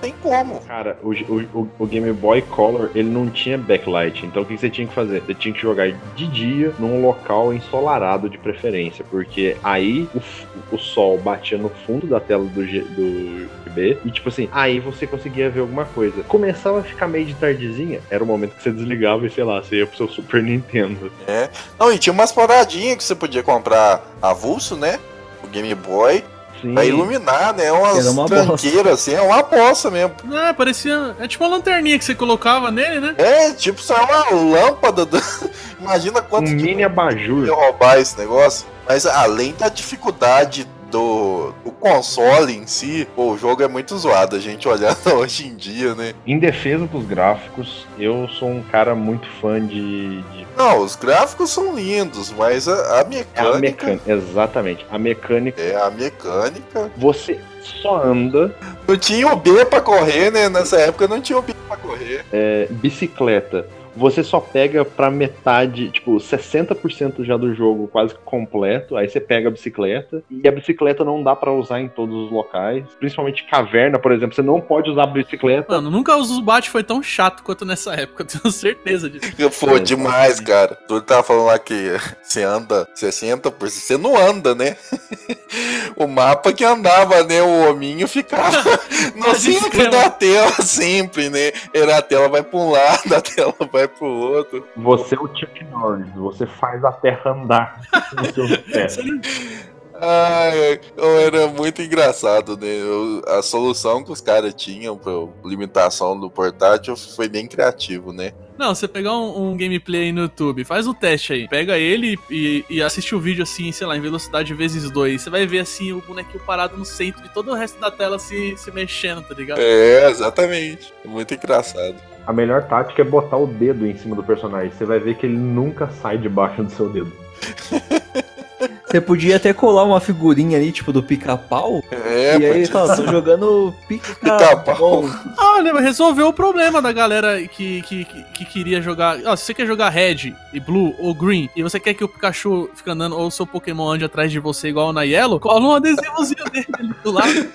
Não tem como. Cara, o, o, o Game Boy Color, ele não tinha backlight. Então o que você tinha que fazer? Você tinha que jogar de dia num local ensolarado de preferência. Porque aí o, o sol batia no fundo da tela do, G, do GB. E tipo assim, aí você conseguia ver alguma coisa. Começava a ficar meio de tardezinha. Era o momento que você desligava e sei lá, você ia pro seu Super Nintendo. É. Não, e tinha umas paradinhas que você podia comprar avulso, né? O Game Boy, Sim. pra iluminar, né? Umas Era uma tranqueiras assim, é uma bosta mesmo. É, parecia. É tipo uma lanterninha que você colocava nele, né? É, tipo, só uma lâmpada. do- Imagina Um quanto que mini abajur. ia roubar esse negócio. Mas além da dificuldade do, do console em si, pô, o jogo é muito zoado, a gente olhando hoje em dia, né? Em defesa dos gráficos, eu sou um cara muito fã de. de- Não, os gráficos são lindos, mas a, a É mecânica. a mecânica. Exatamente. A mecânica. É, a mecânica. Você só anda Não tinha o B pra correr, né? Nessa época não tinha o B pra correr. é, bicicleta. Você só pega pra metade, tipo, 60% já do jogo quase que completo. Aí você pega a bicicleta. E a bicicleta não dá pra usar em todos os locais. Principalmente caverna, por exemplo. Você não pode usar a bicicleta. Mano, nunca os Bat foi tão chato quanto nessa época, eu tenho certeza disso. Pô, É, demais, cara. Tu tava falando lá que você anda 60%, você não anda, né? o mapa que andava, né? O hominho ficava no centro esquema. da tela sempre, né? Era a tela vai pra um lado, a tela vai pro outro. Você é o Chuck Norris, você faz a terra andar com seus pés. Ai, eu era muito engraçado, né? Eu- a solução que os caras tinham pra limitação do portátil foi bem criativo, né? Não, você pegar um, um gameplay aí no YouTube, faz o teste aí. Pega ele e, e assiste o vídeo assim, sei lá, em velocidade vezes dois. Você vai ver assim o bonequinho parado no centro e todo o resto da tela se, se mexendo, tá ligado? É, exatamente. Muito engraçado. A melhor tática é botar o dedo em cima do personagem. Você vai ver que ele nunca sai debaixo do seu dedo. Você podia até colar uma figurinha ali, tipo, do pica-pau. É, e aí fala, tô jogando Pica-pau. pica-pau. Ah, né, mas resolveu o problema da galera que, que, que, que queria jogar. Ó, se você quer jogar Red e Blue ou Green e você quer que o Pikachu fique andando ou o seu Pokémon ande atrás de você igual na Yellow, cola um adesivozinho dele ali do lado.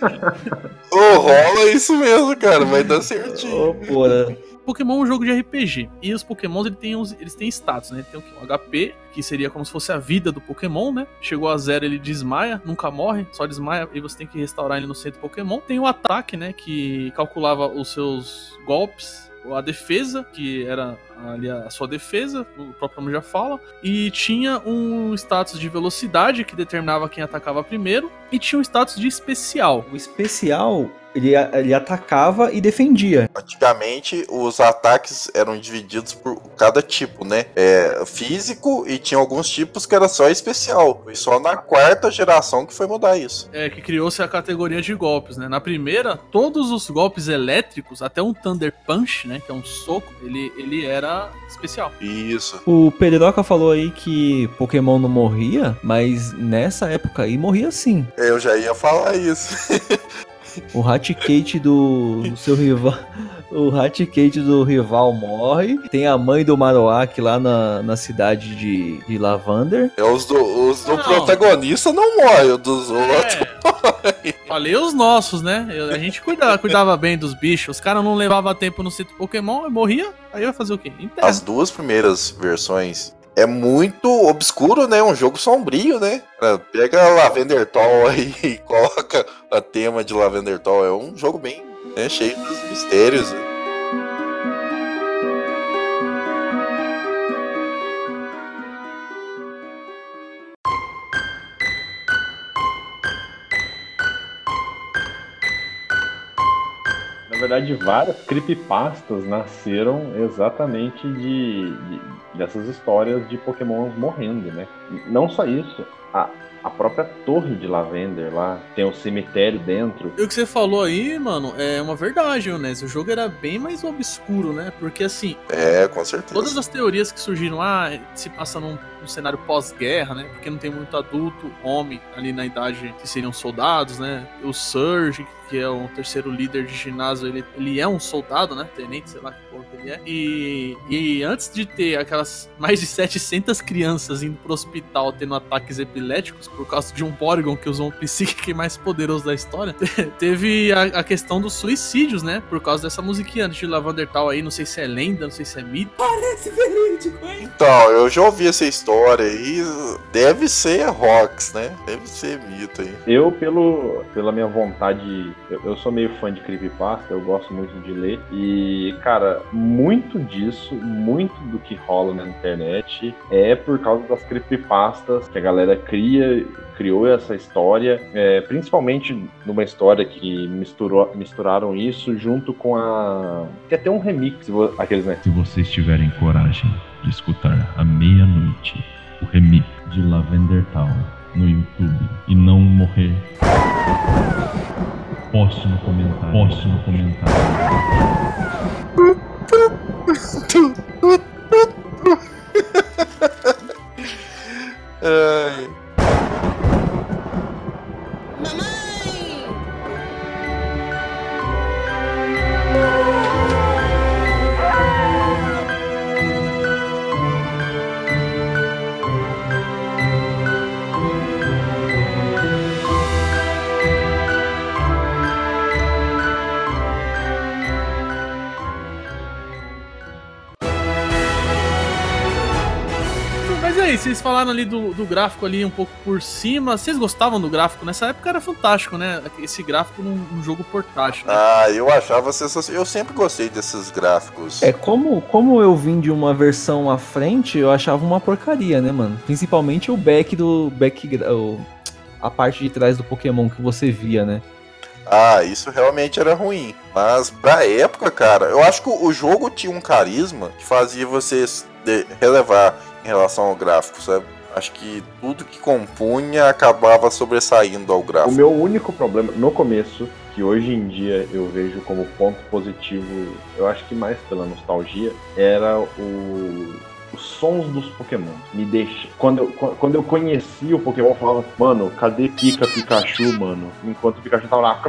Ô, rola isso mesmo, cara. Vai dar certinho. Ô, porra. Pokémon é um jogo de RPG. E os Pokémons ele tem uns, eles têm status, né? Tem o? Um HP, que seria como se fosse a vida do Pokémon, né? Chegou a zero, ele desmaia, nunca morre, só desmaia e você tem que restaurar ele no centro Pokémon. Tem o ataque, né? Que calculava os seus golpes. A defesa, que era ali a sua defesa, o próprio nome já fala. E tinha um status de velocidade, que determinava quem atacava primeiro. E tinha um status de especial. O especial, ele, ele atacava e defendia. Antigamente, os ataques eram divididos por cada tipo, né? É, físico e tinha alguns tipos que era só especial. Foi só na quarta geração que foi mudar isso. é, que criou-se a categoria de golpes, né? Na primeira, todos os golpes elétricos, até um Thunder Punch, né? Que é um soco, ele, ele era especial. Isso. O Pedroca falou aí que Pokémon não morria, mas nessa época aí morria sim. Eu já ia falar isso. O Raticate do, do seu rival. O Raticate do rival morre. Tem a mãe do Marowak lá na, na cidade de, de Lavander. É, os do, os do Não. protagonista não morrem, os dos outros. É, falei os nossos, né? Eu- a gente cuidava, cuidava bem dos bichos. Os caras não levavam tempo no centro Pokémon, morria, aí vai fazer o quê? Enterra. As duas primeiras versões é muito obscuro, né? Um jogo sombrio, né? É, Pega Lavender Toll aí e coloca a tema de Lavender Toll. É um jogo bem né, cheio dos mistérios. né? Na verdade, várias creepypastas nasceram exatamente de, de- dessas histórias de pokémons morrendo, né? Não só isso, a, a própria torre de Lavender lá tem um cemitério dentro. E o que você falou aí, mano, é uma verdade, né? O jogo era bem mais obscuro, né? Porque assim, É, com certeza. Todas as teorias que surgiram, ah, se passa num, num cenário pós-guerra, né? Porque não tem muito adulto, homem ali na idade que seriam soldados, né? O Surge, que é o terceiro líder de ginásio, ele, ele é um soldado, né? Tenente, sei lá que porra que ele é. E, e antes de ter aquelas mais de 700 crianças indo pro hospital tendo ataques epiléticos por causa de um Porygon que usou um psíquico mais poderoso da história, teve a, a questão dos suicídios, né? Por causa dessa musiquinha de Lavander Tal aí, não sei se é lenda, não sei se é mito. Então, eu já ouvi essa história aí. Deve ser Rox, né? Deve ser mito aí. Eu, pelo, pela minha vontade, eu, eu sou meio fã de creepypasta, eu gosto muito de ler. E, cara, muito disso, muito do que rola na internet é por causa das creepypastas que a galera cria, criou essa história, é, principalmente numa história que misturou, misturaram isso junto com a. Tem até um remix, aqueles, né? Se vocês tiverem coragem de escutar à meia-noite o remix de Lavender Town no YouTube e não morrer, poste no comentário. Poste no comentário. Ai, vocês falaram ali do, do gráfico ali um pouco por cima. Vocês gostavam do gráfico? Nessa época era fantástico, né? Esse gráfico num, num jogo portátil. Né? Ah, eu achava sensacional. Eu sempre gostei desses gráficos. É, como, como eu vim de uma versão à frente, eu achava uma porcaria, né, mano? Principalmente o back do. Back, o, a parte de trás do Pokémon que você via, né? Ah, isso realmente era ruim. Mas pra época, cara, eu acho que o jogo tinha um carisma que fazia você relevar em relação ao gráfico, sabe? Acho que tudo que compunha acabava sobressaindo ao gráfico. O meu único problema no começo, que hoje em dia eu vejo como ponto positivo, eu acho que mais pela nostalgia, era o os sons dos Pokémon. Me deixa. Quando eu, quando eu conheci o Pokémon, eu falava, mano, cadê Pika Pikachu, mano? Enquanto o Pikachu tava lá,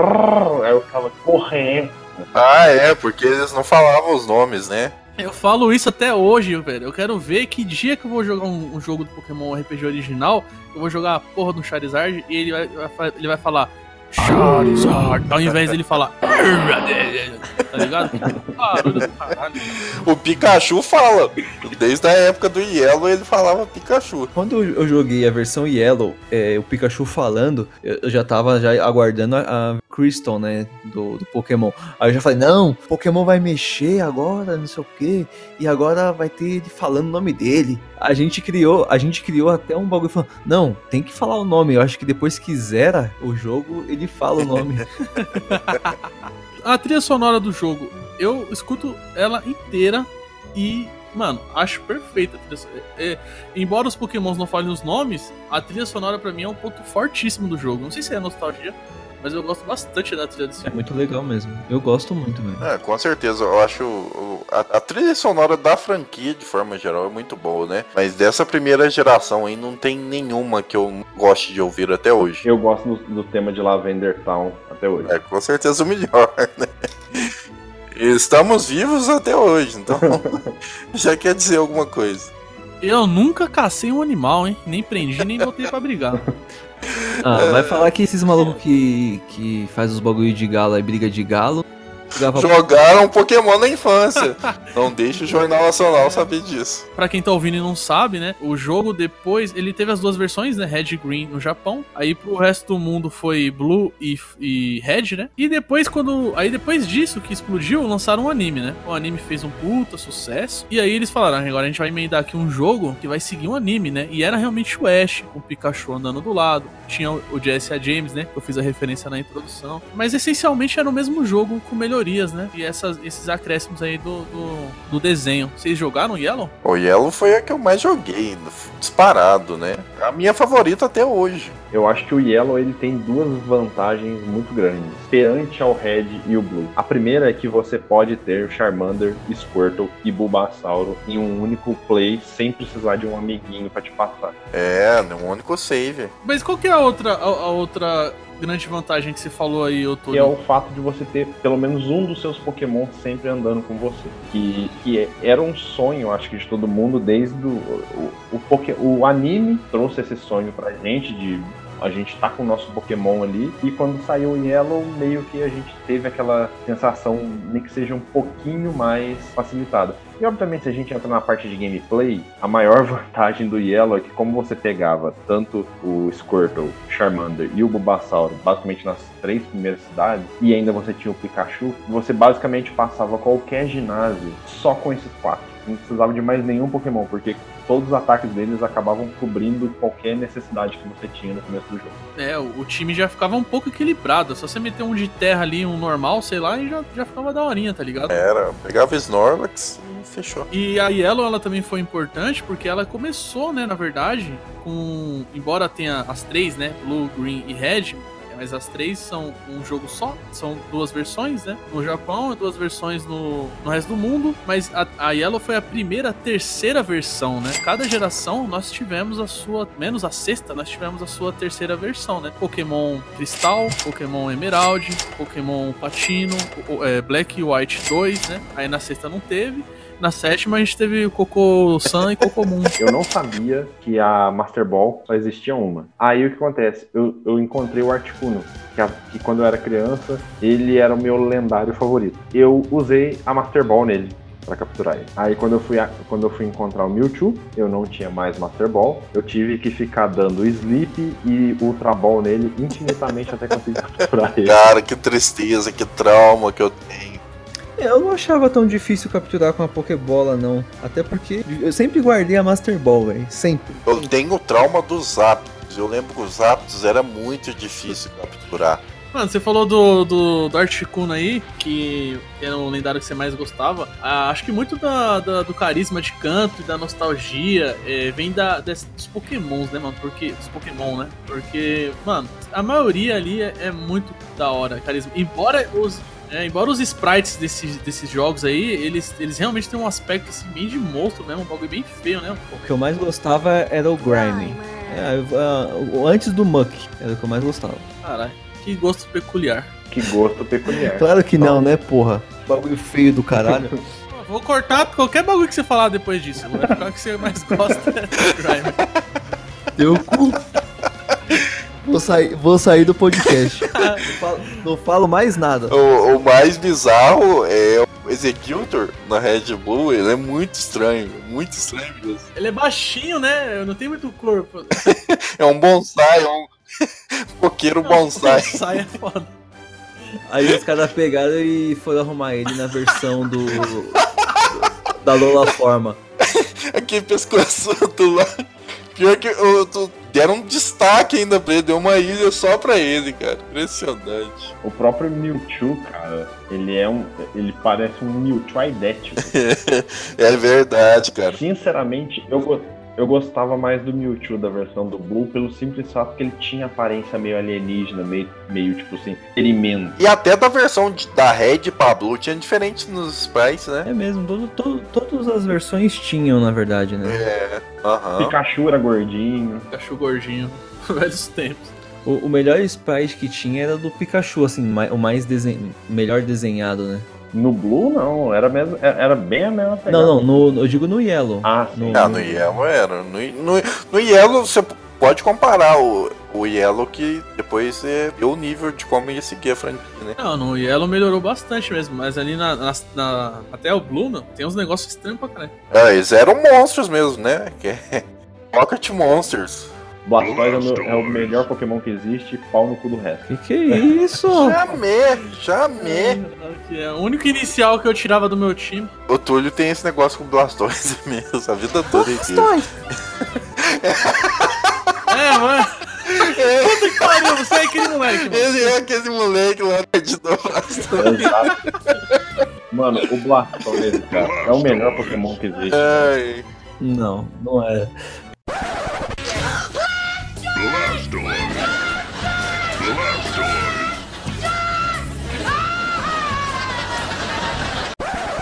aí eu ficava correndo. Ah, é, porque eles não falavam os nomes, né? Eu falo isso até hoje, velho. Eu quero ver que dia que eu vou jogar um, um jogo do Pokémon RPG original, eu vou jogar a porra do Charizard e ele vai, ele vai falar Charizard, ao invés dele falar tá ligado? o Pikachu fala. Desde a época do Yellow ele falava Pikachu. Quando eu joguei a versão Yellow, é, o Pikachu falando, eu já tava já aguardando a, a Crystal, né, do, do, Pokémon. Aí eu já falei, não, Pokémon vai mexer agora, não sei o que, e agora vai ter ele falando o nome dele. A gente criou, a gente criou até um bagulho falando, não, tem que falar o nome. Eu acho que depois que zera o jogo, ele fala o nome. a trilha sonora do jogo, eu escuto ela inteira e, mano, acho perfeita. É, é, embora os pokémons não falem os nomes, a trilha sonora para mim é um ponto fortíssimo do jogo. Não sei se é nostalgia, mas eu gosto bastante da trilha desse É muito legal mesmo. Eu gosto muito mesmo. É, com certeza. Eu acho a, a, trilha sonora da franquia, de forma geral, é muito boa, né? Mas dessa primeira geração aí não tem nenhuma que eu goste de ouvir até hoje. Eu gosto do, do tema de Lavender Town até hoje. É, com certeza o melhor, né? Estamos vivos até hoje, então já quer dizer alguma coisa. Eu nunca cacei um animal, hein? Nem prendi, nem botei pra brigar. Ah, vai falar que esses malucos que, que faz os bagulho de galo e briga de galo Jogaram Pokémon na infância. não deixa o Jornal Nacional saber disso. Pra quem tá ouvindo e não sabe, né? O jogo depois, ele teve as duas versões, né? Red e Green no Japão. Aí pro resto do mundo foi Blue e, e Red, né? E depois, quando. Aí depois disso que explodiu, lançaram um anime, né? O anime fez um puta sucesso. E aí eles falaram: agora a gente vai emendar aqui um jogo que vai seguir um anime, né? E era realmente o Ash, com o Pikachu andando do lado. Tinha o Jesse A. James, né? Que eu fiz a referência na introdução. Mas essencialmente era o mesmo jogo com melhorias melhorias, né? E essas, esses acréscimos aí do, do, do, desenho. Vocês jogaram Yellow? O Yellow foi a que eu mais joguei, disparado, né? A minha favorita até hoje. Eu acho que o Yellow ele tem duas vantagens muito grandes perante ao Red e o Blue. A primeira é que você pode ter Charmander, Squirtle e Bulbasauro em um único play sem precisar de um amiguinho para te passar. É, um único save. Mas qual que é a outra, a, a outra grande vantagem que você falou aí, Otônio? Que é o fato de você ter pelo menos um dos seus Pokémon sempre andando com você. Que, que é, era um sonho, acho que, de todo mundo, desde o, o, o, o anime trouxe esse sonho pra gente de a gente tá com o nosso Pokémon ali, e quando saiu o Yellow, meio que a gente teve aquela sensação, nem que seja um pouquinho mais facilitada. E obviamente, se a gente entra na parte de gameplay, a maior vantagem do Yellow é que, como você pegava tanto o Squirtle, Charmander e o Bulbasaur, basicamente nas três primeiras cidades, e ainda você tinha o Pikachu, você basicamente passava qualquer ginásio só com esses quatro não precisava de mais nenhum Pokémon, porque todos os ataques deles acabavam cobrindo qualquer necessidade que você tinha no começo do jogo. É, o, time já ficava um pouco equilibrado. Só você meter um de terra ali, um normal, sei lá, e já, já ficava daorinha, tá ligado? Era, pegava Snorlax e fechou. E a Yellow, ela também foi importante porque ela começou, né, na verdade, com. Embora tenha as três, né, Blue, Green e Red, mas as três são um jogo só, são duas versões, né? No Japão e duas versões no, no resto do mundo, mas a, a Yellow foi a primeira, terceira versão, né? Cada geração nós tivemos a sua, menos a sexta, nós tivemos a sua terceira versão, né? Pokémon Cristal, Pokémon Emerald, Pokémon Platino, é, Black e White 2, né? Aí na sexta não teve. Na sétima a gente teve o Cocô Sun e Cocô Moon. Eu não sabia que a Master Ball só existia uma. Aí o que acontece? Eu, eu encontrei o Articuno, que, a, que quando eu era criança, ele era o meu lendário favorito. Eu usei a Master Ball nele. pra capturar ele. Aí quando eu, fui a- quando eu fui encontrar o Mewtwo, eu não tinha mais Master Ball. Eu tive que ficar dando Sleep e Ultra Ball nele infinitamente até conseguir capturar ele. Cara, que tristeza, que trauma que eu tenho. Eu não achava tão difícil capturar com a Pokébola, não. Até porque eu sempre guardei a Master Ball, velho. Sempre. Eu tenho o trauma dos Zapdos. Eu lembro que os Zapdos era muito difícil capturar. Mano, você falou do, do, do Articuno aí, que era o lendário que você mais gostava. Ah, acho que muito da, da- do carisma de canto e da nostalgia é, vem da, des- dos Pokémons, né, mano? Porque, dos Pokémon, né? Porque, mano, a maioria ali é, é muito da hora, carisma. Embora os. É, embora os sprites desses, desses jogos aí, eles, eles realmente têm um aspecto assim, bem de monstro mesmo, um bagulho bem feio, né? O que eu mais gostava era o Grime. É, ah, o- antes do Muck, era o que eu mais gostava. Caralho, que gosto peculiar. Que gosto peculiar. Claro que não, né, porra? Bagulho feio do caralho. Vou cortar qualquer bagulho que você falar depois disso. Vai ficar o que você mais gosta é do Grime. Teu cu. Vou sair, vou sair do podcast. não, falo, não falo mais nada. O, o mais bizarro é o Executor na Red Bull. Ele é muito estranho, muito estranho mesmo. Ele é baixinho, né? Não tem muito corpo. É um bonsai, é um coqueiro bonsai. Sai é foda. Aí os caras pegaram e foram arrumar ele na versão do. da Lola Forma. Aquele pescoçudo lá. Pior que eu, tô- deram um destaque ainda pra ele, deu uma ilha só pra ele, cara. Impressionante. O próprio Mewtwo, cara, ele é um. Ele parece um Mewtwo idético. É verdade, cara. Sinceramente, eu, go- eu gostava mais do Mewtwo da versão do Blue pelo simples fato que ele tinha aparência meio alienígena, meio, meio tipo assim, experimento. E até da versão de- da Red pra Blue tinha diferente nos sprites, né? É mesmo, todo, todo- todas as versões tinham, na verdade, né? É, aham. Pikachu era gordinho. Cachorro gordinho. Velhos tempos. O, o melhor sprite que tinha era do Pikachu, assim, o mais desen... melhor desenhado, né? No Blue, não, era, mesmo, era era bem a mesma pegada. Não, não, no, eu digo no Yellow. Ah, sim. No- Ah, no Yellow era. No, no, no Yellow você pode comparar o, o Yellow que depois você vê o nível de como ia seguir a franquia, né? Não, no Yellow melhorou bastante mesmo, mas ali na, na- na- até o Blue, não, tem uns negócios estranhos pra caralho. Ah, eles eram monstros mesmo, né? Que é Pocket Monsters. Blastoise é o, meu- é o melhor Pokémon que existe, pau no cu do resto. Que que é isso? Jamais, jamais. Que é o único inicial que eu tirava do meu time. O Túlio tem esse negócio com Blastoise mesmo, a vida toda inteira. É, mano. Puta que pariu, você é aquele moleque, mano. Ele é aquele moleque lá de Blastoise. Exato. Mano, o Blastoise, cara, é o melhor Pokémon que existe. Ai. Não, não é.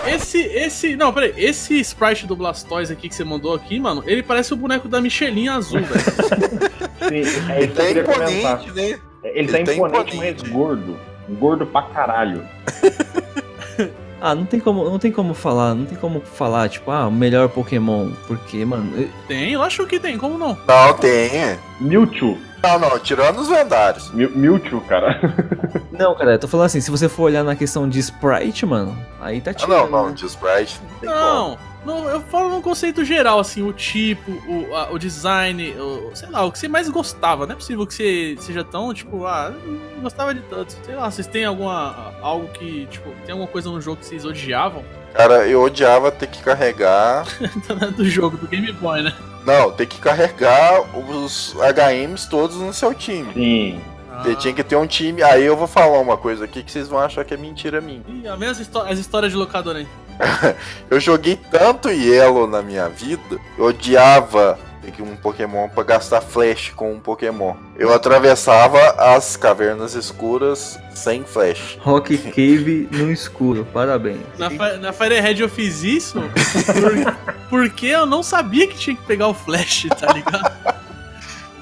Esse, esse. Não, peraí. Esse sprite do Blastoise aqui que você mandou aqui, mano, ele parece o boneco da Michelin azul, velho. Sim, é Ele isso que eu tá queria comentar. imponente, né? Ele tá Ele tá imponente, imponente. mas gordo. Gordo pra caralho. Ah, não tem como, não tem como falar, não tem como falar, tipo, ah, o melhor Pokémon, porque, mano, eu- Tem, eu acho que tem, como não? Não, tem. Mewtwo. Não, não, tirando os lendários. Mew- Mewtwo, cara. não, cara, eu tô falando assim, se você for olhar na questão de sprite, mano, aí tá Ah, tirando. não, não, né? de Sprite não tem como. Não, não, eu falo num conceito geral, assim, o tipo, o, a- o design, o, sei lá, o que você mais gostava. Não é possível que você seja tão, tipo, ah, não gostava de tanto. Sei lá, vocês têm alguma. algo que, tipo, tem alguma coisa no jogo que vocês odiavam? Cara, eu odiava ter que carregar. do jogo, do Game Boy, né? Não, ter que carregar os HMs todos no seu time. Sim. Você Ah. tinha que ter um time. Aí eu vou falar uma coisa aqui que vocês vão achar que é mentira minha. Ih, a mesma histó- as histórias de locadora aí. Eu joguei tanto Yellow na minha vida, eu odiava que um Pokémon pra gastar flash com um Pokémon. Eu atravessava as cavernas escuras sem flash. Rock Cave no escuro, parabéns. Na, Fi- na Firehead eu fiz isso por- porque eu não sabia que tinha que pegar o flash, tá ligado?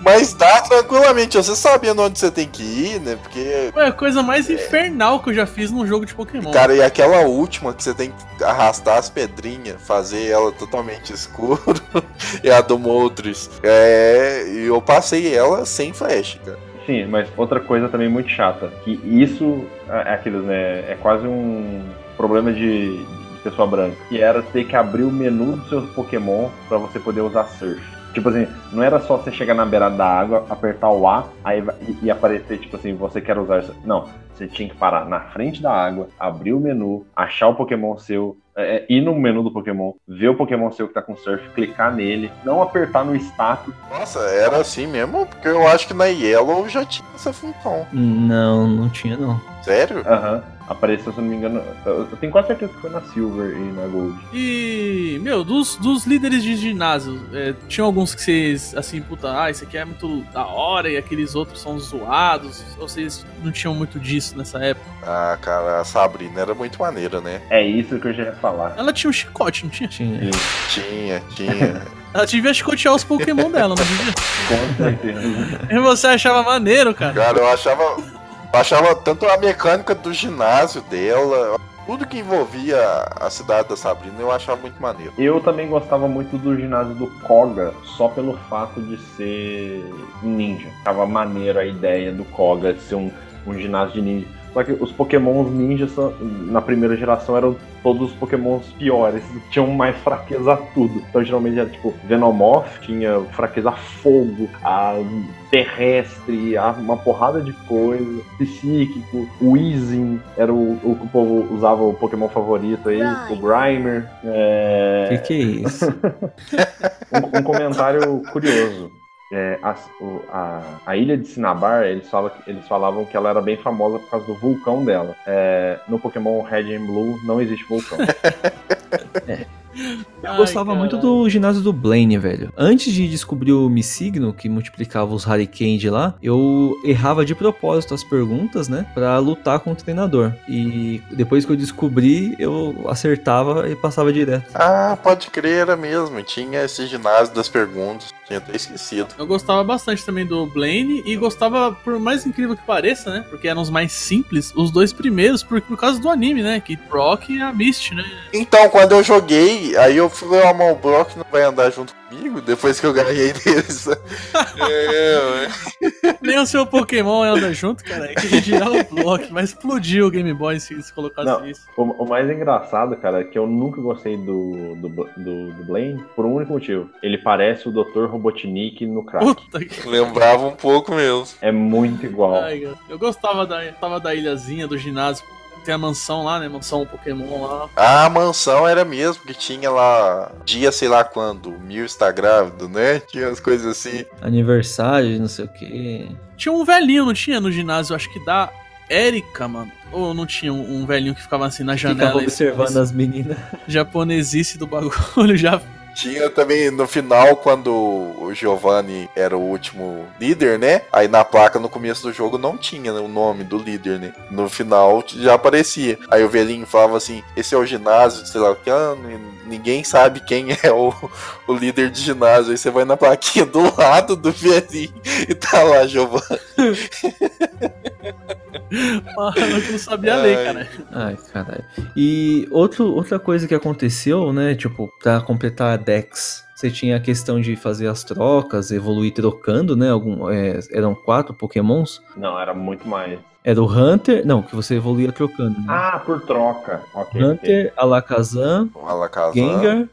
Mas dá tranquilamente, você sabendo onde você tem que ir, né? Porque. Foi a coisa mais infernal que eu já fiz num jogo de Pokémon. Cara, e aquela última que você tem que arrastar as pedrinhas, fazer ela totalmente escuro, e a do Moltres. É. E eu passei ela sem flash, cara. Sim, mas outra coisa também muito chata, que isso é aquilo, né? É quase um problema de pessoa branca. Que era ter que abrir o menu do seu Pokémon pra você poder usar Surf. Tipo assim, não era só você chegar na beira da água, apertar o A aí e, e aparecer, tipo assim, você quer usar isso. Não, você tinha que parar na frente da água, abrir o menu, achar o Pokémon seu, é, é, ir no menu do Pokémon, ver o Pokémon seu que tá com surf, clicar nele, não apertar no status. Nossa, era assim mesmo? Porque eu acho que na Yellow já tinha essa função. Não, não tinha não. Sério? Aham. Apareceu, se eu não me engano. Eu eu tenho quase certeza que foi na Silver e na Gold. E, meu, dos, dos líderes de ginásio, é, tinha alguns que vocês, assim, puta, ah, esse aqui é muito da hora e aqueles outros são zoados. Ou vocês não tinham muito disso nessa época? Ah, cara, a Sabrina era muito maneira, né? É isso que eu já ia falar. Ela tinha um chicote, não tinha? Tinha. Tinha, tinha. Ela devia chicotear os Pokémon dela, não devia? Com certeza. E você achava maneiro, cara? Cara, eu achava. Eu achava tanto a mecânica do ginásio dela, tudo que envolvia a cidade da Sabrina, eu achava muito maneiro. Eu também gostava muito do ginásio do Koga, só pelo fato de ser ninja. Tava maneiro a ideia do Koga ser um, um ginásio de ninja. Só que os pokémons ninjas na primeira geração eram todos os pokémons piores, tinham mais fraqueza a tudo. Então geralmente era tipo Venomoth, tinha fraqueza a fogo, a terrestre, a uma porrada de coisa, psíquico, o Weezing era o, o que o povo usava o pokémon favorito aí, o Grimer. É... Que que é isso? Um, um comentário curioso. É, a, a- a ilha de Cinnabar, eles, falam, eles falavam que ela era bem famosa por causa do vulcão dela. É, no Pokémon Red and Blue não existe vulcão. Eu gostava muito do ginásio do Blaine, velho. Antes de descobrir o Missigno, que multiplicava os Hurricane lá, eu errava de propósito as perguntas, né? Pra lutar com o treinador. E depois que eu descobri, eu acertava e passava direto. Ah, pode crer, era mesmo. Tinha esse ginásio das perguntas. Tinha até esquecido. Eu gostava bastante também do Blaine e gostava, por mais incrível que pareça, né? Porque eram os mais simples, os dois primeiros, por, por causa do anime, né? Que Brock e a Misty, né? Então, quando eu joguei, aí eu fui ah, mas o Brock não vai andar junto comigo depois que eu ganhei deles. é, Nem o seu Pokémon anda junto, cara. É que a gente dirá o Block, mas explodiu o Game Boy se se colocasse Não. isso. O, o mais engraçado, cara, é que eu nunca gostei do, do, do, do Blaine por um único motivo. Ele parece o Dr. Robotnik no crack. Puta que. lembrava um pouco mesmo. É muito igual. Ai. Eu gostava da, gostava da ilhazinha, do ginásio. Tem a mansão lá, né? Mansão Pokémon lá. A mansão era mesmo, que tinha lá dia sei lá quando, o Mil está grávido, né? Tinha as coisas assim. Aniversário, não sei o que. Tinha um velhinho, não tinha no ginásio, acho que da Erika, mano. Ou não tinha um, um velhinho que ficava assim na Ficava janela. observando esse- as meninas. japonesice do bagulho já. Tinha também no final, quando o Giovanni era o último líder, né? Aí na placa no começo do jogo não tinha o nome do líder, né? No final já aparecia. Aí o velhinho falava assim: esse é o ginásio, sei lá o que, ah, ninguém sabe quem é o, o líder de ginásio. Aí você vai na plaquinha do lado do velhinho e tá lá, Giovanni. Mano, eu não sabia ler, Ai. cara. Ai, caralho. E outro, outra coisa que aconteceu, né? Tipo, pra completar a Dex, você tinha a questão de fazer as trocas, evoluir trocando, né? Algum, é, eram quatro Pokémons. Não, era muito mais. Era o Hunter. Não, que você evoluía trocando. Né? Ah, por troca. Ok. ok. Hunter, Alakazam, O Alakazam. Gengar,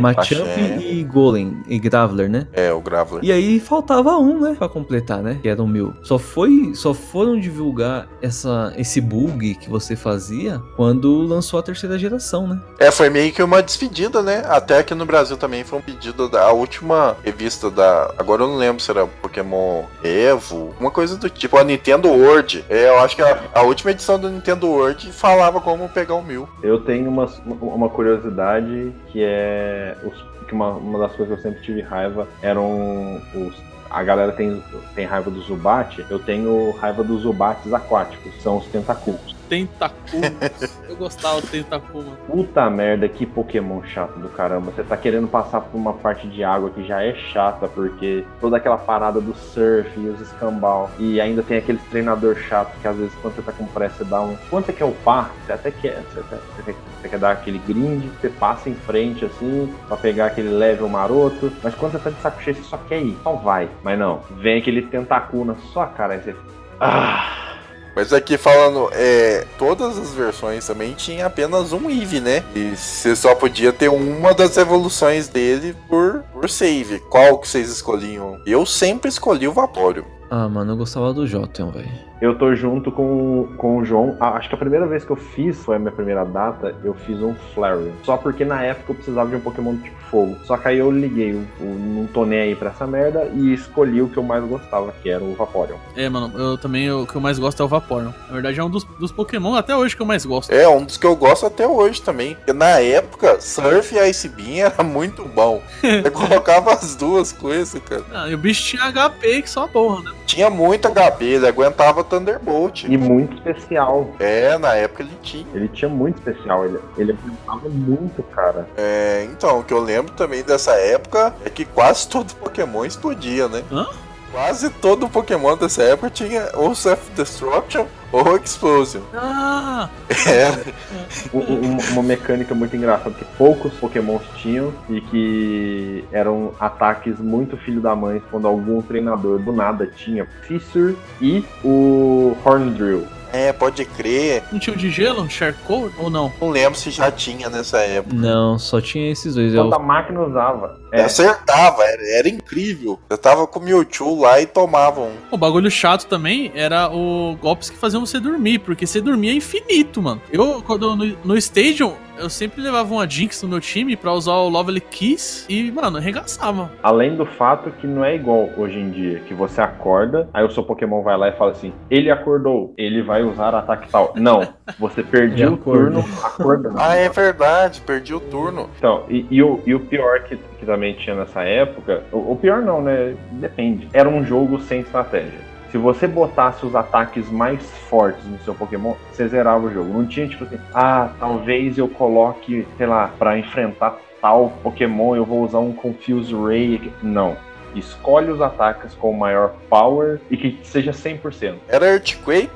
Machamp. E Golem e Graveler, né? É, o Graveler. E aí faltava um, né, Pra completar, né? Que era o mil. Só foi, só foram divulgar essa, esse bug que você fazia quando lançou a terceira geração, né? É, foi meio que uma despedida, né? Até aqui no Brasil também foi um pedido da última revista da. Agora eu não lembro se era Pokémon Evo, uma coisa do tipo, a Nintendo World. É, eu acho que a, a última edição do Nintendo World falava como pegar o mil. Eu tenho uma, uma curiosidade que é. Os, que uma, uma das coisas que eu sempre tive raiva eram os. A galera tem, tem raiva do Zubat, eu tenho raiva dos Zubates aquáticos, são os tentaculos. Tentaculo. Eu gostava do Tentaculo, mano. Puta merda, que Pokémon chato do caramba. Você tá querendo passar por uma parte de água que já é chata, porque toda aquela parada do surf e os escambau. E ainda tem aqueles treinador chato que às vezes quando você tá com pressa, você dá um. Quando você quer upar, você até quer. Você, você quer- dar aquele grind, você passa em frente assim, pra pegar aquele level maroto. Mas quando você tá de saco cheio, você só quer ir. Só vai. Mas não, vem aquele tentáculo na sua cara, aí você. Ah! Mas aqui falando, é, todas as versões também tinha apenas um Eve, né? E você só podia ter uma das evoluções dele por, por save. Qual que vocês escolhiam? Eu sempre escolhi o Vaporeon. Ah, mano, eu gostava do Jotun, velho. Eu tô junto com, com o João. Ah, acho que a primeira vez que eu fiz, foi a minha primeira data, eu fiz um Flareon. Só porque na época eu precisava de um Pokémon tipo fogo. Só que aí eu liguei, eu, eu não tô nem aí pra essa merda e escolhi o que eu mais gostava, que era o Vaporeon. É, mano, eu também, o que eu mais gosto é o Vaporeon. Na verdade, é um dos, dos Pokémon até hoje que eu mais gosto. É, um dos que eu gosto até hoje também. Porque na época, Surf e Ice Beam era muito bom. Eu colocava as duas coisas, cara. Ah, e o bicho tinha HP que só porra, né? Tinha muito HP, ele aguentava Thunderbolt. E muito especial. É, na época ele tinha. Ele tinha muito especial. Ele, ele aguentava muito, cara. É, então, o que eu lembro também dessa época é que quase todo Pokémon explodia, né? Hã? Quase todo Pokémon dessa época tinha ou Self-Destruction ou Explosion. Ah, É, Um- um- uma mecânica muito engraçada que poucos Pokémons tinham e que eram ataques muito filho da mãe quando algum treinador do nada tinha Fissure e o Horn Drill. é, pode crer. não tinha o de gelo, um Charcoal ou não? Não lembro se já tinha nessa época. Não, só tinha esses dois. Eu... Quando a máquina usava. É, Acertava, era, era incrível. Eu tava com o Mewtwo lá e tomava um. O bagulho chato também era o golpes que faziam você dormir, porque você dormia infinito, mano. Eu, quando no, no Stadium, eu sempre levava uma Jinx no meu time pra usar o Lovely Kiss e, mano, arregaçava. Além do fato que não é igual hoje em dia, que você acorda, aí o seu Pokémon vai lá e fala assim: ele acordou, ele vai usar ataque tal. Não, você perdeu o turno acorda. acordando. Ah, é verdade, perdi o turno. Então, e, e o, e o pior que, que também tinha nessa época, o, pior não, né? Depende. Era um jogo sem estratégia. Se você botasse os ataques mais fortes no seu Pokémon, você zerava o jogo. Não tinha tipo assim, ah, talvez eu coloque, sei lá, pra enfrentar tal Pokémon eu vou usar um Confuse Ray. Não. Escolhe os ataques com maior power e que seja 100%. Era Earthquake,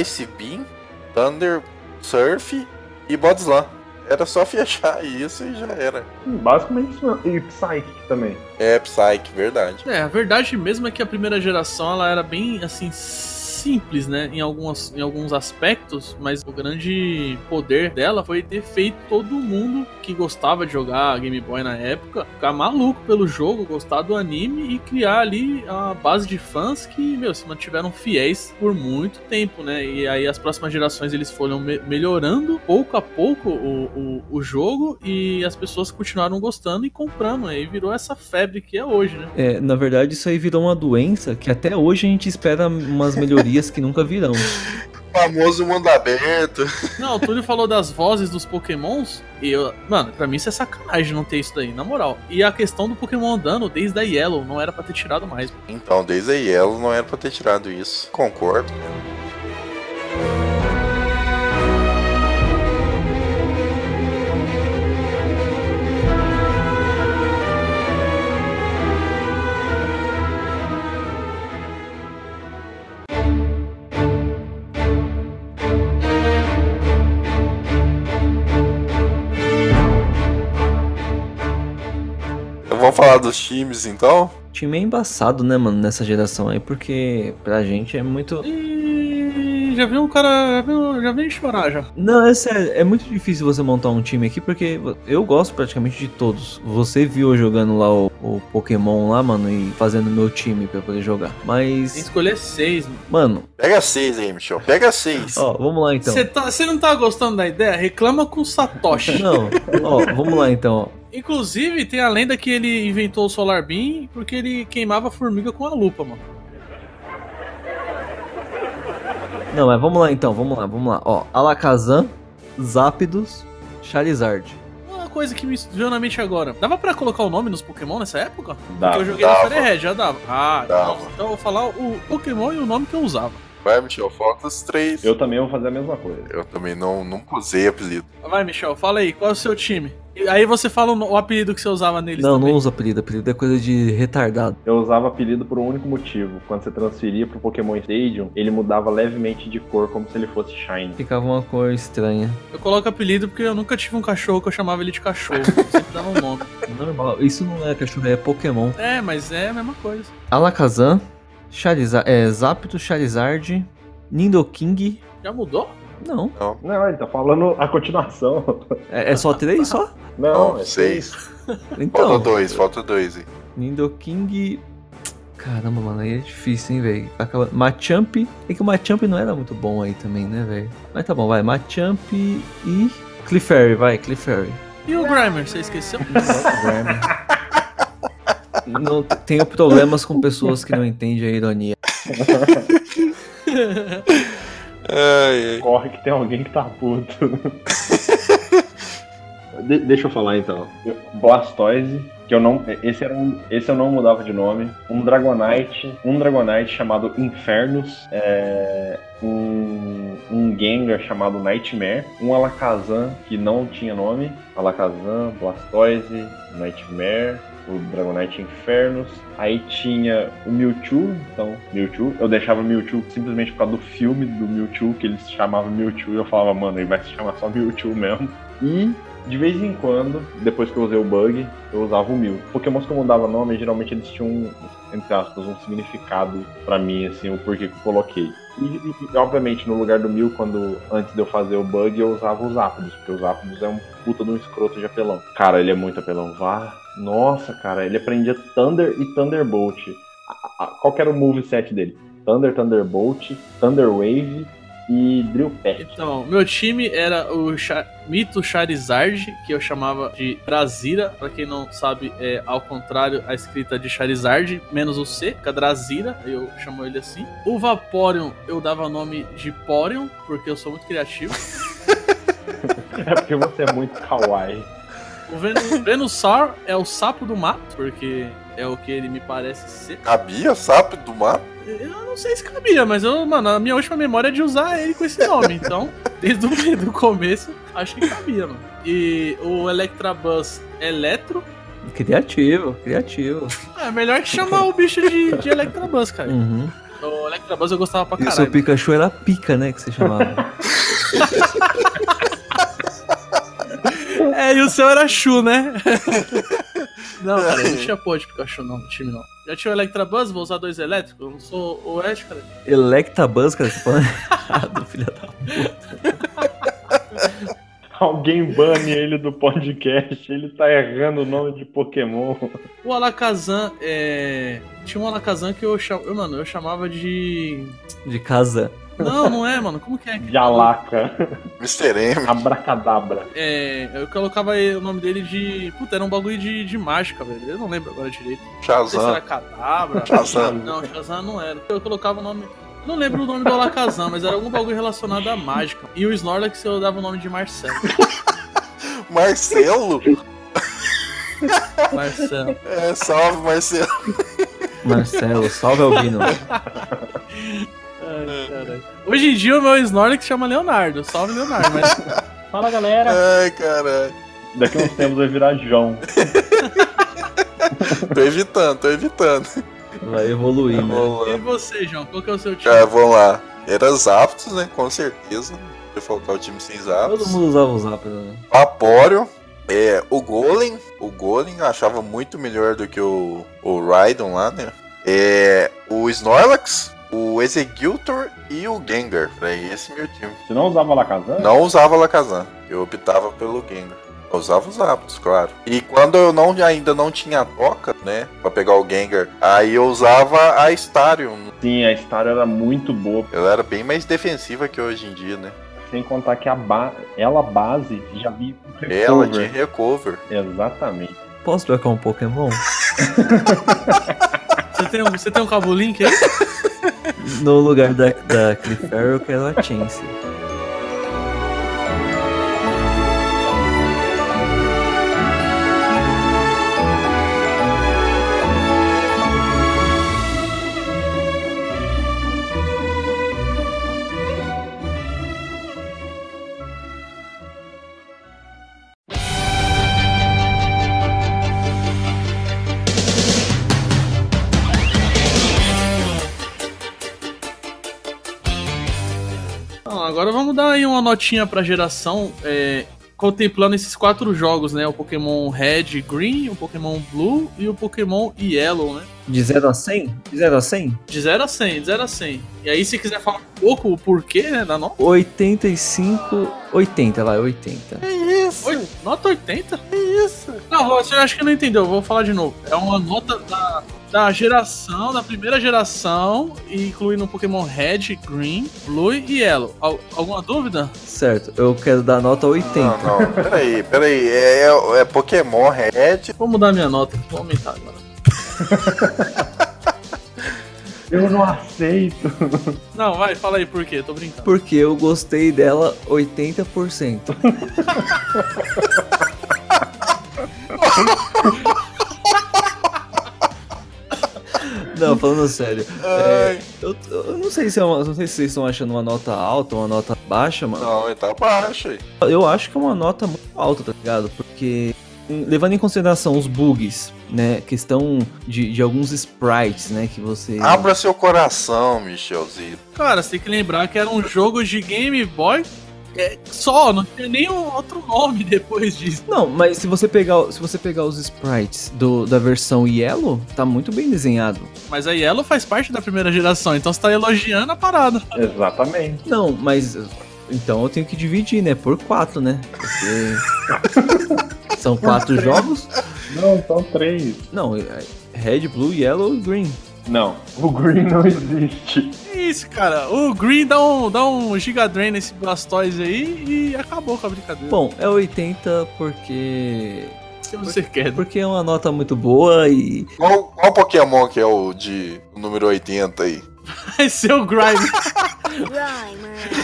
Ice Beam, Thunder, Surf e Bodslam. Era só fechar isso e já era. Hum, Basicamente isso. E Psychic também. É, Psyche, verdade. É, a verdade mesmo é que a primeira geração ela era bem assim simples, né, em algumas em alguns aspectos, mas o grande poder dela foi ter feito todo mundo que gostava de jogar Game Boy na época ficar maluco pelo jogo, gostar do anime e criar ali a base de fãs que, meu, se mantiveram fiéis por muito tempo, né? E aí as próximas gerações eles foram me- melhorando pouco a pouco o, o, o jogo e as pessoas continuaram gostando e comprando, né? E virou essa febre que é hoje, né? É, na verdade, isso aí virou uma doença que até hoje a gente espera umas melhorias que nunca virão. Famoso mundo aberto. Não, o Túlio falou das vozes dos pokémons e eu... Mano, pra mim isso é sacanagem não ter isso daí, na moral. E a questão do pokémon andando desde a Yellow não era pra ter tirado mais. Então, desde a Yellow não era pra ter tirado isso. Concordo. Vamos falar dos times então? O time é embaçado, né, mano, nessa geração aí, porque pra gente é muito. E já viu um cara. Já viu, já vi chorar já. Não, é sério, é muito difícil você montar um time aqui, porque eu gosto praticamente de todos. Você viu eu jogando lá o, o Pokémon lá, mano, e fazendo meu time pra poder jogar. Tem que Mas, escolher seis, mano. mano, Pega seis aí, Michel. Pega seis. ó, vamos lá então. Você tá, você não tá gostando da ideia? Reclama com o Satoshi. Não, ó, vamos lá então, ó. Inclusive, tem a lenda que ele inventou o Solar Beam porque ele queimava a formiga com a lupa, mano. Não, mas vamos lá então, vamos lá, vamos lá. Ó, Alakazam, Zapdos, Charizard. Uma coisa que me veio na mente agora. Dava pra colocar o nome nos Pokémon nessa época? Dava, Porque eu joguei dava. no Fairy Red, já dava. Ah, Dava. então, então eu vou falar o Pokémon e o nome que eu usava. Vai, Michel, foca os três. Eu também vou fazer a mesma coisa. Eu também não, nunca usei apelido. Vai, Michel, fala aí, qual é o seu time? E aí você fala o apelido que você usava neles Não, também. não usa apelido, apelido é coisa de retardado. Eu usava apelido por um único motivo. Quando você transferia pro Pokémon Stadium, ele mudava levemente de cor, como se ele fosse Shine. Ficava uma cor estranha. Eu coloco apelido porque eu nunca tive um cachorro que eu chamava ele de cachorro. Eu sempre dava um nome. Normal, isso não é cachorro, é Pokémon. É, mas é a mesma coisa. Alakazam, Charizard, é, Zapdos, Charizard, Nindo King. Já mudou? Não. Não, ele tá falando a continuação. É, é só três só? Não, Não, é seis. Falta Então, dois, falta dois aí. Nindo King. Caramba, mano, aí é difícil, hein, velho. Acaba- Machamp. É que o Machamp não era muito bom aí também, né, velho? Mas tá bom, vai. Machamp e. Clefairy, vai, Clefairy. E o Grimer, você esqueceu? Não, tenho problemas com pessoas que não entendem a ironia. Ai, ai. Corre que tem alguém que tá puto. De- deixa eu falar então. Blastoise, que eu não. Esse, era um, esse eu não mudava de nome. Um Dragonite. Um Dragonite chamado Infernus. é, um, um Gengar chamado Nightmare. Um Alakazam que não tinha nome. Alakazam, Blastoise, Nightmare. O Dragonite Infernus. Aí tinha o Mewtwo, então, Mewtwo. Eu deixava Mewtwo simplesmente por causa do filme do Mewtwo, que eles chamavam Mewtwo, e eu falava, mano, ele vai se chamar só Mewtwo mesmo. E, de vez em quando, depois que eu usei o bug, eu usava o Mew. Pokémons que eu mudava nome, geralmente eles tinham, entre aspas, um significado pra mim, assim, o porquê que eu coloquei. E, e, e, obviamente, no lugar do Mew, quando, antes de eu fazer o bug, eu usava os Zapdos, porque os Zapdos é um puta de um escroto de apelão. Cara, ele é muito apelão. Vá. Nossa, cara, ele aprendia Thunder e Thunderbolt. A- a- Qual que era o moveset dele? Thunder, Thunderbolt, Thunder Wave e Drill Peck. Então, meu time era o Cha- Mito Charizard, que eu chamava de Drazira. Pra quem não sabe, é ao contrário a escrita de Charizard, menos o C, que é Drazira, eu chamo ele assim. O Vaporeon eu dava nome de Poreon, porque eu sou muito criativo. É porque você é muito kawaii. O Ven- Venusaur é o sapo do mato, porque é o que ele me parece ser. Cabia sapo do mato? Eu não sei se cabia, mas eu, mano, a minha última memória é de usar ele com esse nome. Então, desde o do começo, acho que cabia, mano. E o Electabuzz Eletro. Criativo, criativo. É melhor que chamar o bicho de, de Electabuzz, cara. Uhum. O Electabuzz eu gostava pra E o seu caralho. Pikachu era pica, né? Que você chamava. É, e o seu era Chu, né? não, cara, não tinha porra de Pikachu não, no time não. Já tinha o Electabuzz, vou usar dois elétricos. Eu não sou o Ash, cara. Electabuzz, cara, você falando errado, filha da Alguém bane ele do podcast, ele tá errando o nome de Pokémon. O Alakazam, é... Tinha um Alakazam que eu chamava... Mano, eu chamava de... de casa. Não, não é, mano. Como que é? De Alaca. Mr. M. Abracadabra. É, eu colocava aí o nome dele de. Puta, era um bagulho de, de mágica, velho. Eu não lembro agora direito. Não sei se era Shazam. Cadabra. Shazam. Não, Shazam não era. Eu colocava o nome. eu Não lembro o nome do Alakazam, mas era algum bagulho relacionado à mágica. E o Snorlax eu dava o nome de Marcelo. Marcelo? Marcelo. É, salve, Marcelo. Marcelo, salve Albino. Ai, caralho. Hoje em dia o meu Snorlax chama Leonardo. Salve, Leonardo. Mas Fala galera. Ai, caralho. Daqui uns tempos vai virar João. Tô evitando, tô evitando. Vai evoluir, né? Vamos e você, João? Qual que é o seu time? Cara, vamos lá. Era Zapdos, né? Com certeza. Ia faltar o time sem Todo Zapdos. mundo usava o Zap, né? É, o Golem. O Golem eu achava muito melhor do que o, o Raidon lá, né? É, o Snorlax, o Executor e o Gengar. Era esse meu time. Você não usava Alakazam? Não usava Lakazan. Eu optava pelo Gengar. Eu usava os Zapdos, claro. E quando eu não, ainda não tinha a toca, né? Pra pegar o Gengar, aí eu usava a Starion. Sim, a história era muito boa. Ela era bem mais defensiva que hoje em dia, né? Sem contar que a ba... ela base já vi Ela de recover. recover. Exatamente. Posso trocar um Pokémon? Você tem, um, você tem um cabo link aí? No lugar da, da Clefairy, eu quero a Chance. Aí uma notinha pra geração. É, contemplando esses quatro jogos, né? O Pokémon Red, Green, o Pokémon Blue e o Pokémon Yellow, né? De 0 a 100? De 0 a 100? De 0 a 100, de 0 a 100. E aí, se quiser falar um pouco o porquê, né, da nota. 85, 80 lá, 80. Oi, nota 80? Que isso? Não, você acha que não entendeu, vou falar de novo. É uma nota da, da geração, da primeira geração, incluindo o Pokémon Red, Green, Blue e Yellow. Al- alguma dúvida? Certo, eu quero dar nota 80. Não, não, peraí, peraí. É, é, é Pokémon Red. Vou mudar minha nota, vou aumentar agora. Eu não aceito. Não, vai, fala aí por quê, tô brincando. Porque eu gostei dela 80%. Não, falando sério. é, eu, eu não sei se é uma, não sei se vocês estão achando uma nota alta ou uma nota baixa, mano. Não, ele tá baixo aí. Eu acho que é uma nota muito alta, tá ligado? Porque levando em consideração os bugs, né, questão de, de alguns sprites, né, que você Abra seu coração, Michelzinho. Cara, você tem que lembrar que era um jogo de Game Boy é, só, não tinha nenhum outro nome depois disso. Não, mas se você pegar, se você pegar os sprites do, da versão Yellow, tá muito bem desenhado. Mas a Yellow faz parte da primeira geração, então você tá elogiando a parada. Exatamente. Não, mas então eu tenho que dividir, né, por quatro, né? Porque são quatro jogos. Não, são três. Não, é Red, Blue, Yellow e Green. Não, o Green não existe. É isso, cara. O Green dá um, dá um Giga Drain nesse Blastoise aí e acabou com a brincadeira. Bom, é 80 porque se você quer. porque é uma nota muito boa e Qual, qual Pokémon que é o de número 80 aí? Vai ser o Grime.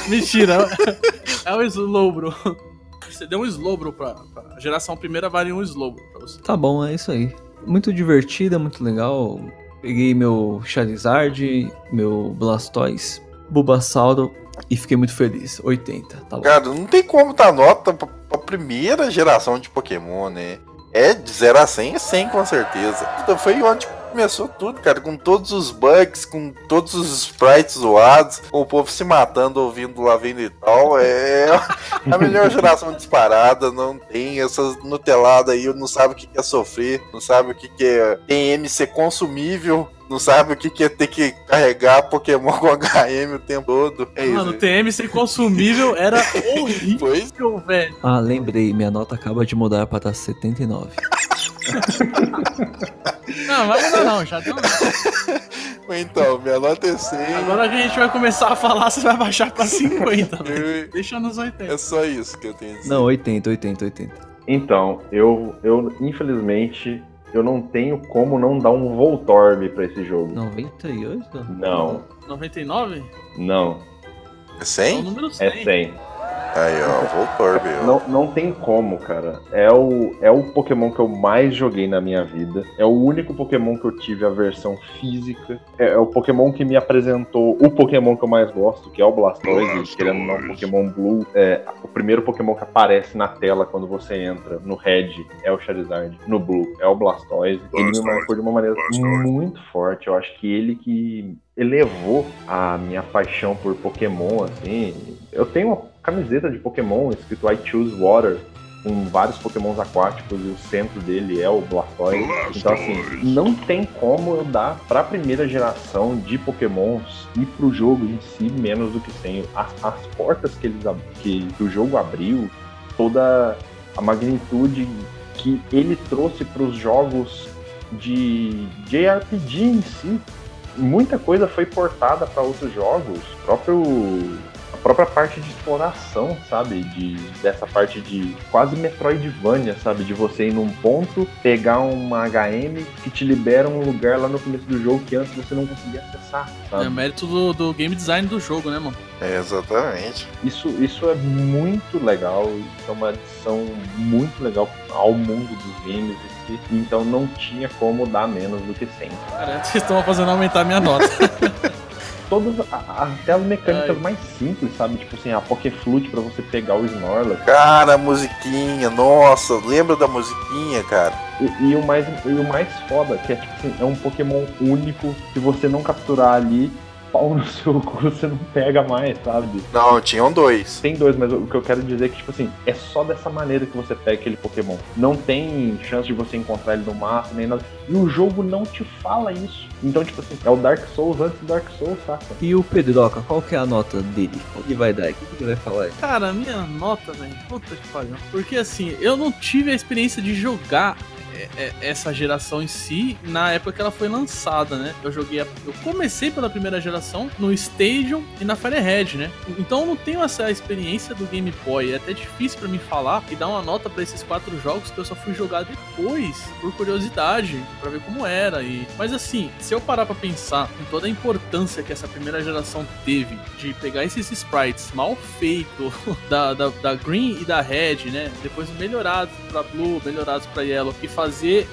Mentira. É o Slowbro. Você deu um Slowbro pra, pra geração primeira, vale um Slowbro pra você. Tá bom, é isso aí. Muito divertida, muito legal. Peguei meu Charizard, meu Blastoise, Bulbasauro e fiquei muito feliz. 80, tá bom. Cara, não tem como dar nota pra, pra primeira geração de Pokémon, né? É de 0 a 100, é 100 com certeza. Então foi onde começou tudo, cara, com todos os bugs, com todos os sprites zoados, com o povo se matando ouvindo lá vendo e tal. É a melhor geração disparada, não tem essas nuteladas aí, não sabe o que é sofrer, não sabe o que que é TM ser consumível. Não sabe o que que é ter que carregar Pokémon com HM o tempo todo. É Mano, o isso. TM ser consumível era horrível, Pois velho. Ah, lembrei, minha nota acaba de mudar pra dar 79. Não, vai mudar não, já deu não. Então, minha nota é 100. Agora que a gente vai começar a falar, você vai baixar pra 50, velho. Eu- Deixa nos 80. É só isso que eu tenho a dizer. Não, 80, 80, 80. Então, eu, eu infelizmente, eu não tenho como não dar um Voltorb pra esse jogo. 98? Não, 99? não, É É o 100? número 100. é 100. Aí, ó, Voltorb. ó. Não, não tem como, cara. É o, é o Pokémon que eu mais joguei na minha vida. É o único Pokémon que eu tive a versão física. É, é o Pokémon que me apresentou o Pokémon que eu mais gosto, que é o Blastoise. Querendo ou não, o Pokémon Blue. É, o primeiro Pokémon que aparece na tela quando você entra no Red é o Charizard. No Blue é o Blastoise. Ele me marcou de uma maneira muito forte. Eu acho que ele que elevou a minha paixão por Pokémon, assim. Eu tenho uma camiseta de Pokémon escrito I Choose Water, com vários Pokémons aquáticos e o centro dele é o Blastoise. Então, assim, não tem como eu dar pra primeira geração de Pokémons e pro jogo em si menos do que 100. As, as portas que, eles, que, que o jogo abriu, toda a magnitude que ele trouxe pros jogos de JRPG em si. Muita coisa foi portada para outros jogos. O próprio própria parte de exploração, sabe? De, dessa parte de quase Metroidvania, sabe? De você ir num ponto, pegar uma HM que te libera um lugar lá no começo do jogo que antes você não conseguia acessar, É sabe? mérito do, do game design do jogo, né, mano? É, exatamente. Isso, isso é muito legal, isso é uma adição muito legal ao mundo dos games em si. Então não tinha como dar menos do que 100. Cara, vocês estão fazendo aumentar minha nota. Todas a- até as mecânicas Ai. mais simples, sabe? Tipo assim, a Pokéflute pra você pegar o Snorlax. Cara, a musiquinha, nossa, lembra da musiquinha, cara? E, e o mais, e o mais foda, que é tipo assim, é um Pokémon único, se você não capturar ali, pau no seu cu, você não pega mais, sabe? Não, tinham dois. Tem dois, mas o que eu quero dizer é que, tipo assim, é só dessa maneira que você pega aquele Pokémon. Não tem chance de você encontrar ele no mapa, nem nada. E o jogo não te fala isso. Então, tipo assim, é o Dark Souls antes do Dark Souls, saca? E o Pedroca, qual que é a nota dele? O que vai dar? O que ele vai falar aí? Cara, minha nota, velho, puta que pariu. Porque assim, eu não tive a experiência de jogar essa geração em si na época que ela foi lançada, né? Eu joguei, a- eu comecei pela primeira geração no Stadium e na Firehead, né? Então eu não tenho essa experiência do Game Boy, é até difícil pra mim falar e dar uma nota pra esses quatro jogos que eu só fui jogar depois, por curiosidade, pra ver como era e mas assim, se eu parar pra pensar em toda a importância que essa primeira geração teve de pegar esses sprites mal feitos da, da, da Green e da Red, né? Depois melhorados pra Blue, melhorados pra Yellow e fazer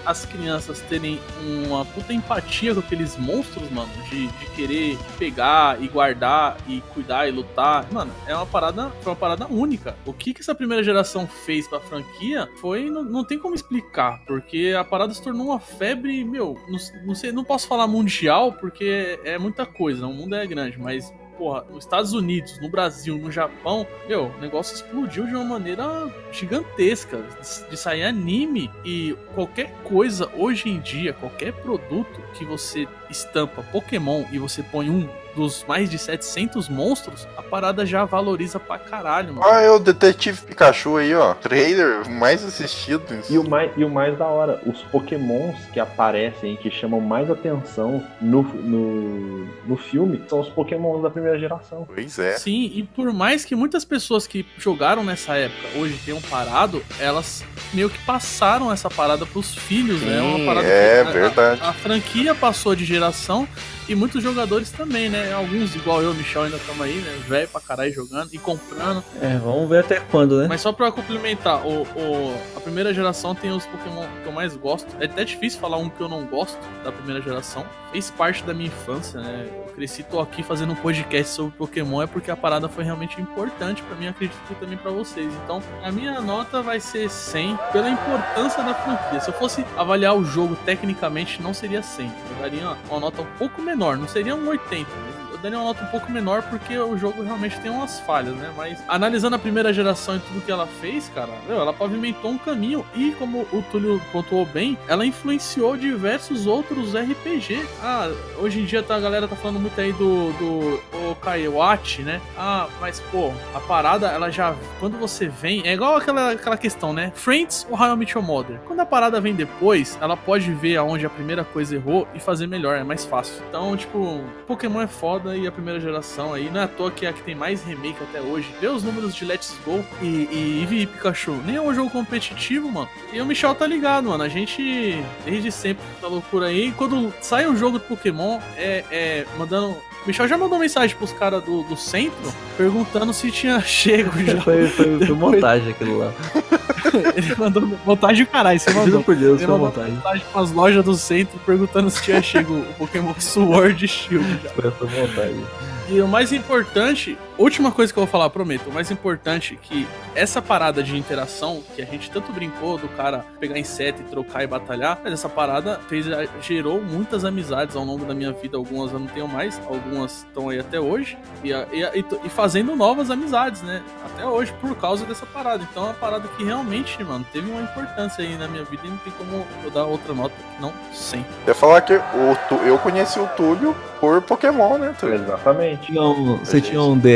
as crianças terem uma puta empatia com aqueles monstros, mano, de, de querer pegar e guardar e cuidar e lutar. Mano, é uma parada, foi uma parada única. O que que essa primeira geração fez pra franquia foi não, não tem como explicar, porque a parada se tornou uma febre, meu, não, não sei, não posso falar mundial porque é muita coisa, o mundo é grande, mas porra, nos Estados Unidos, no Brasil, no Japão, meu, o negócio explodiu de uma maneira gigantesca. De, de sair anime e qualquer coisa hoje em dia, qualquer produto que você estampa Pokémon e você põe um dos mais de 700 monstros, a parada já valoriza pra caralho, mano. Olha o Detetive Pikachu aí, ó. Trailer mais assistido. E o, mais, e o mais da hora, os pokémons que aparecem, que chamam mais atenção no, no, no filme, são os pokémons da primeira geração. Pois é. Sim, e por mais que muitas pessoas que jogaram nessa época hoje tenham parado, elas meio que passaram essa parada pros filhos, né? Sim, parada é que a- verdade. A, a franquia passou de geração e muitos jogadores também, né? Alguns, igual eu, Michel, ainda estamos aí, né? Velho pra caralho jogando e comprando. É, vamos ver até quando, né? Mas só pra complementar, o, o- a primeira geração tem os Pokémon que eu mais gosto. É até difícil falar um que eu não gosto da primeira geração. Fez parte da minha infância, né? Cresci, tô aqui fazendo um podcast sobre Pokémon, é porque a parada foi realmente importante pra mim, acredito que também pra vocês. Então, a minha nota vai ser 100 pela importância da franquia. Se eu fosse avaliar o jogo tecnicamente, não seria 100. Eu daria uma, nota um pouco menor, não seria um 80, mas eu daria uma nota um pouco menor porque o jogo realmente tem umas falhas, né? Mas analisando a primeira geração e tudo que ela fez, cara, meu, ela pavimentou um caminho e, como o Túlio pontuou bem, ela influenciou diversos outros RPG. Ah, hoje em dia tá, a galera tá falando muito aí do, do Okaiwachi, né? Ah, mas pô, a parada, ela já. Quando você vem. É igual aquela, aquela questão, né? Friends ou How I Your Mother? Quando a parada vem depois, ela pode ver aonde a primeira coisa errou e fazer melhor, é mais fácil. Então, tipo, Pokémon é foda e a primeira geração aí. Não é à toa que é a que tem mais remake até hoje. Vê os números de Let's Go e, e Eevee e Pikachu. Nem é um jogo competitivo, mano. E o Michel tá ligado, mano. A gente, desde sempre, tá loucura aí. Quando sai um jogo de Pokémon, é, é mandando. O Michel já mandou mensagem pros caras do, do centro perguntando se tinha chego já. Foi, foi, foi montagem aquilo lá. Ele mandou montagem caralho, você mandou. Juro por Deus, Ele foi mandou montagem. mensagem pras lojas do centro perguntando se tinha chego o Pokémon Sword Shield já. Foi, foi montagem. E o mais importante, última coisa que eu vou falar, prometo, o mais importante é que essa parada de interação, que a gente tanto brincou do cara pegar inseto e trocar e batalhar, mas essa parada fez, gerou muitas amizades ao longo da minha vida. Algumas eu não tenho mais, algumas estão aí até hoje. E, e, e e fazendo novas amizades, né? Até hoje, por causa dessa parada. Então é uma parada que realmente, mano, teve uma importância aí na minha vida e não tem como eu dar outra nota que não 100. Eu ia falar que eu conheci o Túlio por Pokémon, né, Túlio? Exatamente. Tinha um- você tinha um DS,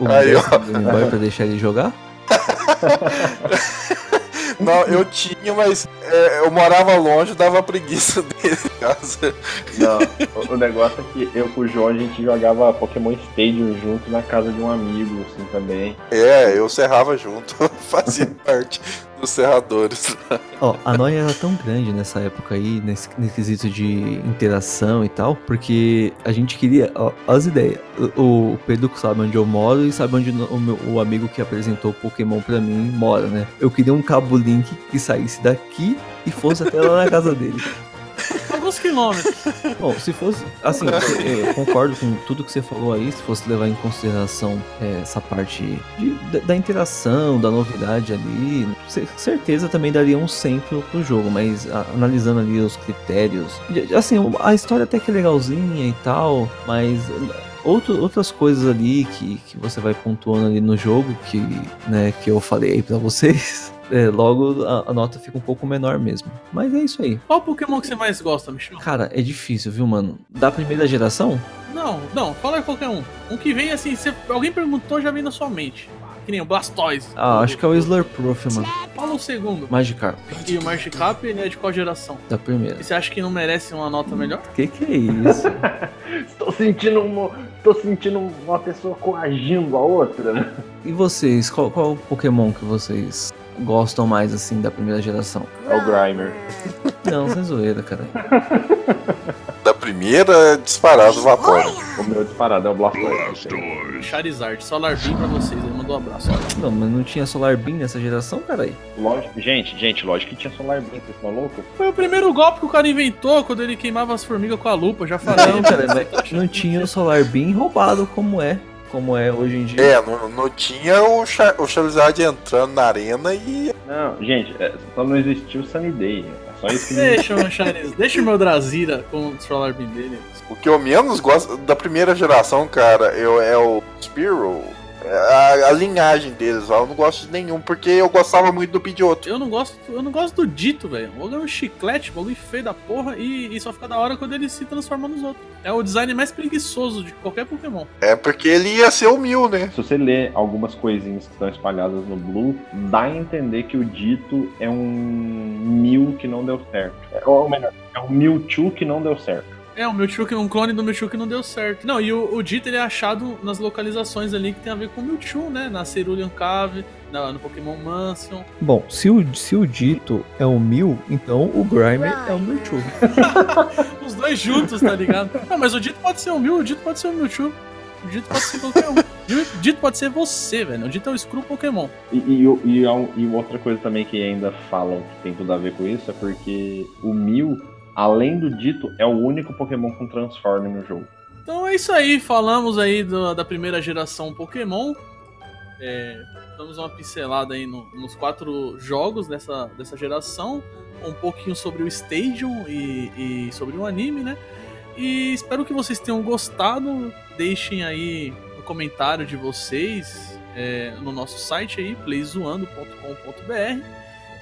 um Aí, DS ó. do Game Boy pra deixar ele jogar? Não, eu tinha, mas é, eu morava longe, dava preguiça dele em casa. Não, o, o negócio é que eu com o João a gente jogava Pokémon Stadium junto na casa de um amigo, assim, também. É, eu serrava junto, fazia parte dos serradores. Ó, a noia era tão grande nessa época aí, nesse, nesse quesito de interação e tal, porque a gente queria, ó, as ideias. O, o Pedro sabe onde eu moro e sabe onde o, meu- o amigo que apresentou o Pokémon pra mim mora, né? Eu queria um cabo link que saísse daqui e fosse até lá na casa dele. Alguns quilômetros. Bom, se fosse. Assim, eu concordo com tudo que você falou aí, se fosse levar em consideração é, essa parte de- da, interação, da novidade ali, ce- certeza também daria um 100 pro, pro jogo, mas a- analisando ali os critérios. Assim, a história até que é legalzinha e tal, mas outro, outras coisas ali que, que você vai pontuando ali no jogo, que, né, que eu falei aí pra vocês, é, logo a, a nota fica um pouco menor mesmo. Mas é isso aí. Qual Pokémon que você mais gosta, Michel? Cara, é difícil, viu, mano? Da primeira geração? Não, não, fala qualquer um. Um que vem assim, você, alguém perguntou, já vem na sua mente. Que nem o Blastoise. Ah, acho que é o Slurproof, mano. Fala o segundo. Magikarp, E o Magikarp, ele é de qual geração? da primeira. E você acha que não merece uma nota melhor? Que que é isso? Estou sentindo, uma, tô sentindo uma pessoa coagindo a outra. né? e vocês, qual, qual Pokémon que vocês gostam mais, assim, da primeira geração? É o Grimer. Não, sem zoeira, cara. Da primeira, disparado Vaporeon. O meu disparado é o Blastoise. Charizard, Solar Beam pra vocês. Ele mandou um abraço. Não, mas não tinha Solar Beam nessa geração, caralho. Lógico, gente, gente, lógico que tinha Solar Beam, vocês estão loucos? Foi o primeiro golpe que o cara inventou quando ele queimava as formigas com a lupa. Já falei. Não, cara, mas não tinha o Solar Beam roubado como é. Como é hoje em dia. É, não, não tinha o, Char o Charizard entrando na arena e. Não, gente, é, só não existiu o Sunny Day. É só isso que não Deixa o Charizard, deixa o meu Drazira com o Solar Beam dele. O que eu menos gosto da primeira geração, cara, eu, é o Spearow. A, a linhagem deles, ó, eu não gosto de nenhum, porque eu gostava muito do Pidgeotto. Eu não gosto, eu não gosto do dito, velho. O bagulho é um chiclete, o bagulho feio da porra e, e só fica da hora quando ele se transforma nos outros. É o design mais preguiçoso de qualquer Pokémon. É porque ele ia ser o Mil, né? Se você ler algumas coisinhas que estão espalhadas no Blue, dá a entender que o Dito é um Mew que não deu certo. É, ou melhor, é um Mewtwo que não deu certo. É, o Mewtwo, que- um clone do Mewtwo que não deu certo. Não, e o, o Dito ele é achado nas localizações ali que tem a ver com o Mewtwo, né? Na Cerulean Cave, na- no Pokémon Mansion. Bom, se o, se o Dito é o Mil, então o Grimer é o Mewtwo. Os dois juntos, tá ligado? Não, mas o Dito pode ser o Mew, o Dito pode ser o Mewtwo. O Dito pode ser qualquer um. O Dito pode ser você, velho. O Dito é o Screw Pokémon. E, e, e, um- e outra coisa também que ainda falam que tem tudo a ver com isso é porque o Mew, além do Dito, é o único Pokémon com Transform no jogo. Então é isso aí, falamos aí do- da primeira geração Pokémon. É, damos uma pincelada aí no- nos quatro jogos dessa, dessa geração. Um pouquinho sobre o Stadium e, e sobre o anime, né? E espero que vocês tenham gostado. Deixem aí no comentário de vocês é, no nosso site aí, playzoando.com.br.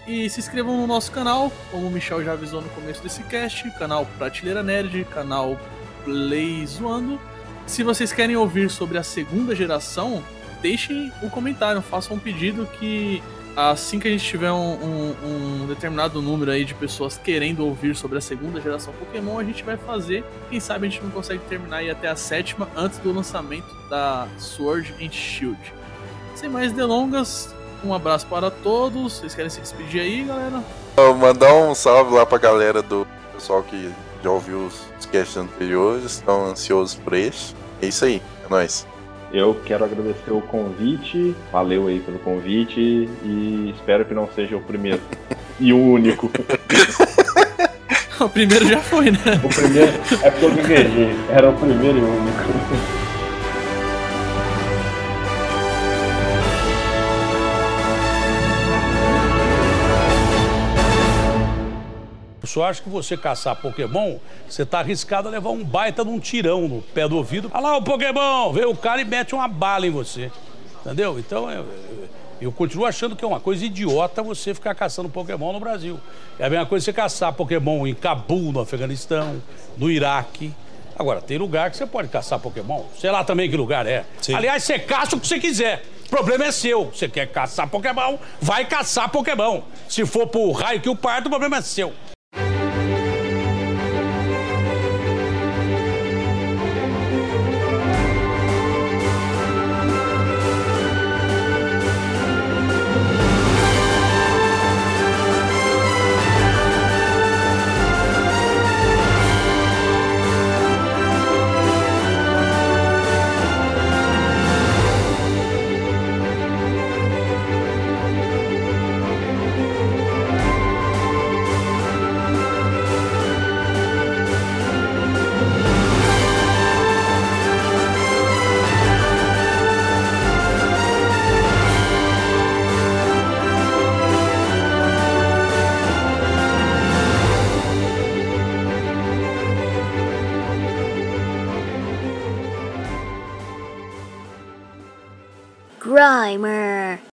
E se inscrevam no nosso canal, como o Michel já avisou no começo desse cast, canal Prateleira Nerd, canal Play Zoando. Se vocês querem ouvir sobre a segunda geração, deixem um comentário, façam um pedido que assim que a gente tiver um, um- um determinado número aí de pessoas querendo ouvir sobre a segunda geração Pokémon, a gente vai fazer. Quem sabe a gente não consegue terminar aí até a sétima antes do lançamento da Sword and Shield. Sem mais delongas, um abraço para todos. Vocês querem se despedir aí, galera? Vou mandar um salve lá pra galera do pessoal que já ouviu os casts anteriores, estão ansiosos por esse. É isso aí, é nóis. Eu quero agradecer o convite, valeu aí pelo convite e espero que não seja o primeiro e o único. O primeiro já foi, né? O primeiro é porque eu gaguejei, era o primeiro e único. Só acho que você caçar Pokémon, você tá arriscado a levar um baita de um tirão no pé do ouvido. Olha lá o Pokémon! Vê o cara e mete uma bala em você. Entendeu? Então eu, eu, continuo achando que é uma coisa idiota você ficar caçando Pokémon no Brasil. É a mesma coisa você caçar Pokémon em Cabul, no Afeganistão, no Iraque. Agora, tem lugar que você pode caçar Pokémon. Sei lá também que lugar é. Aliás, você caça o que você quiser. O problema é seu. Você quer caçar Pokémon, vai caçar Pokémon. Se for pro raio que o parto, o problema é seu.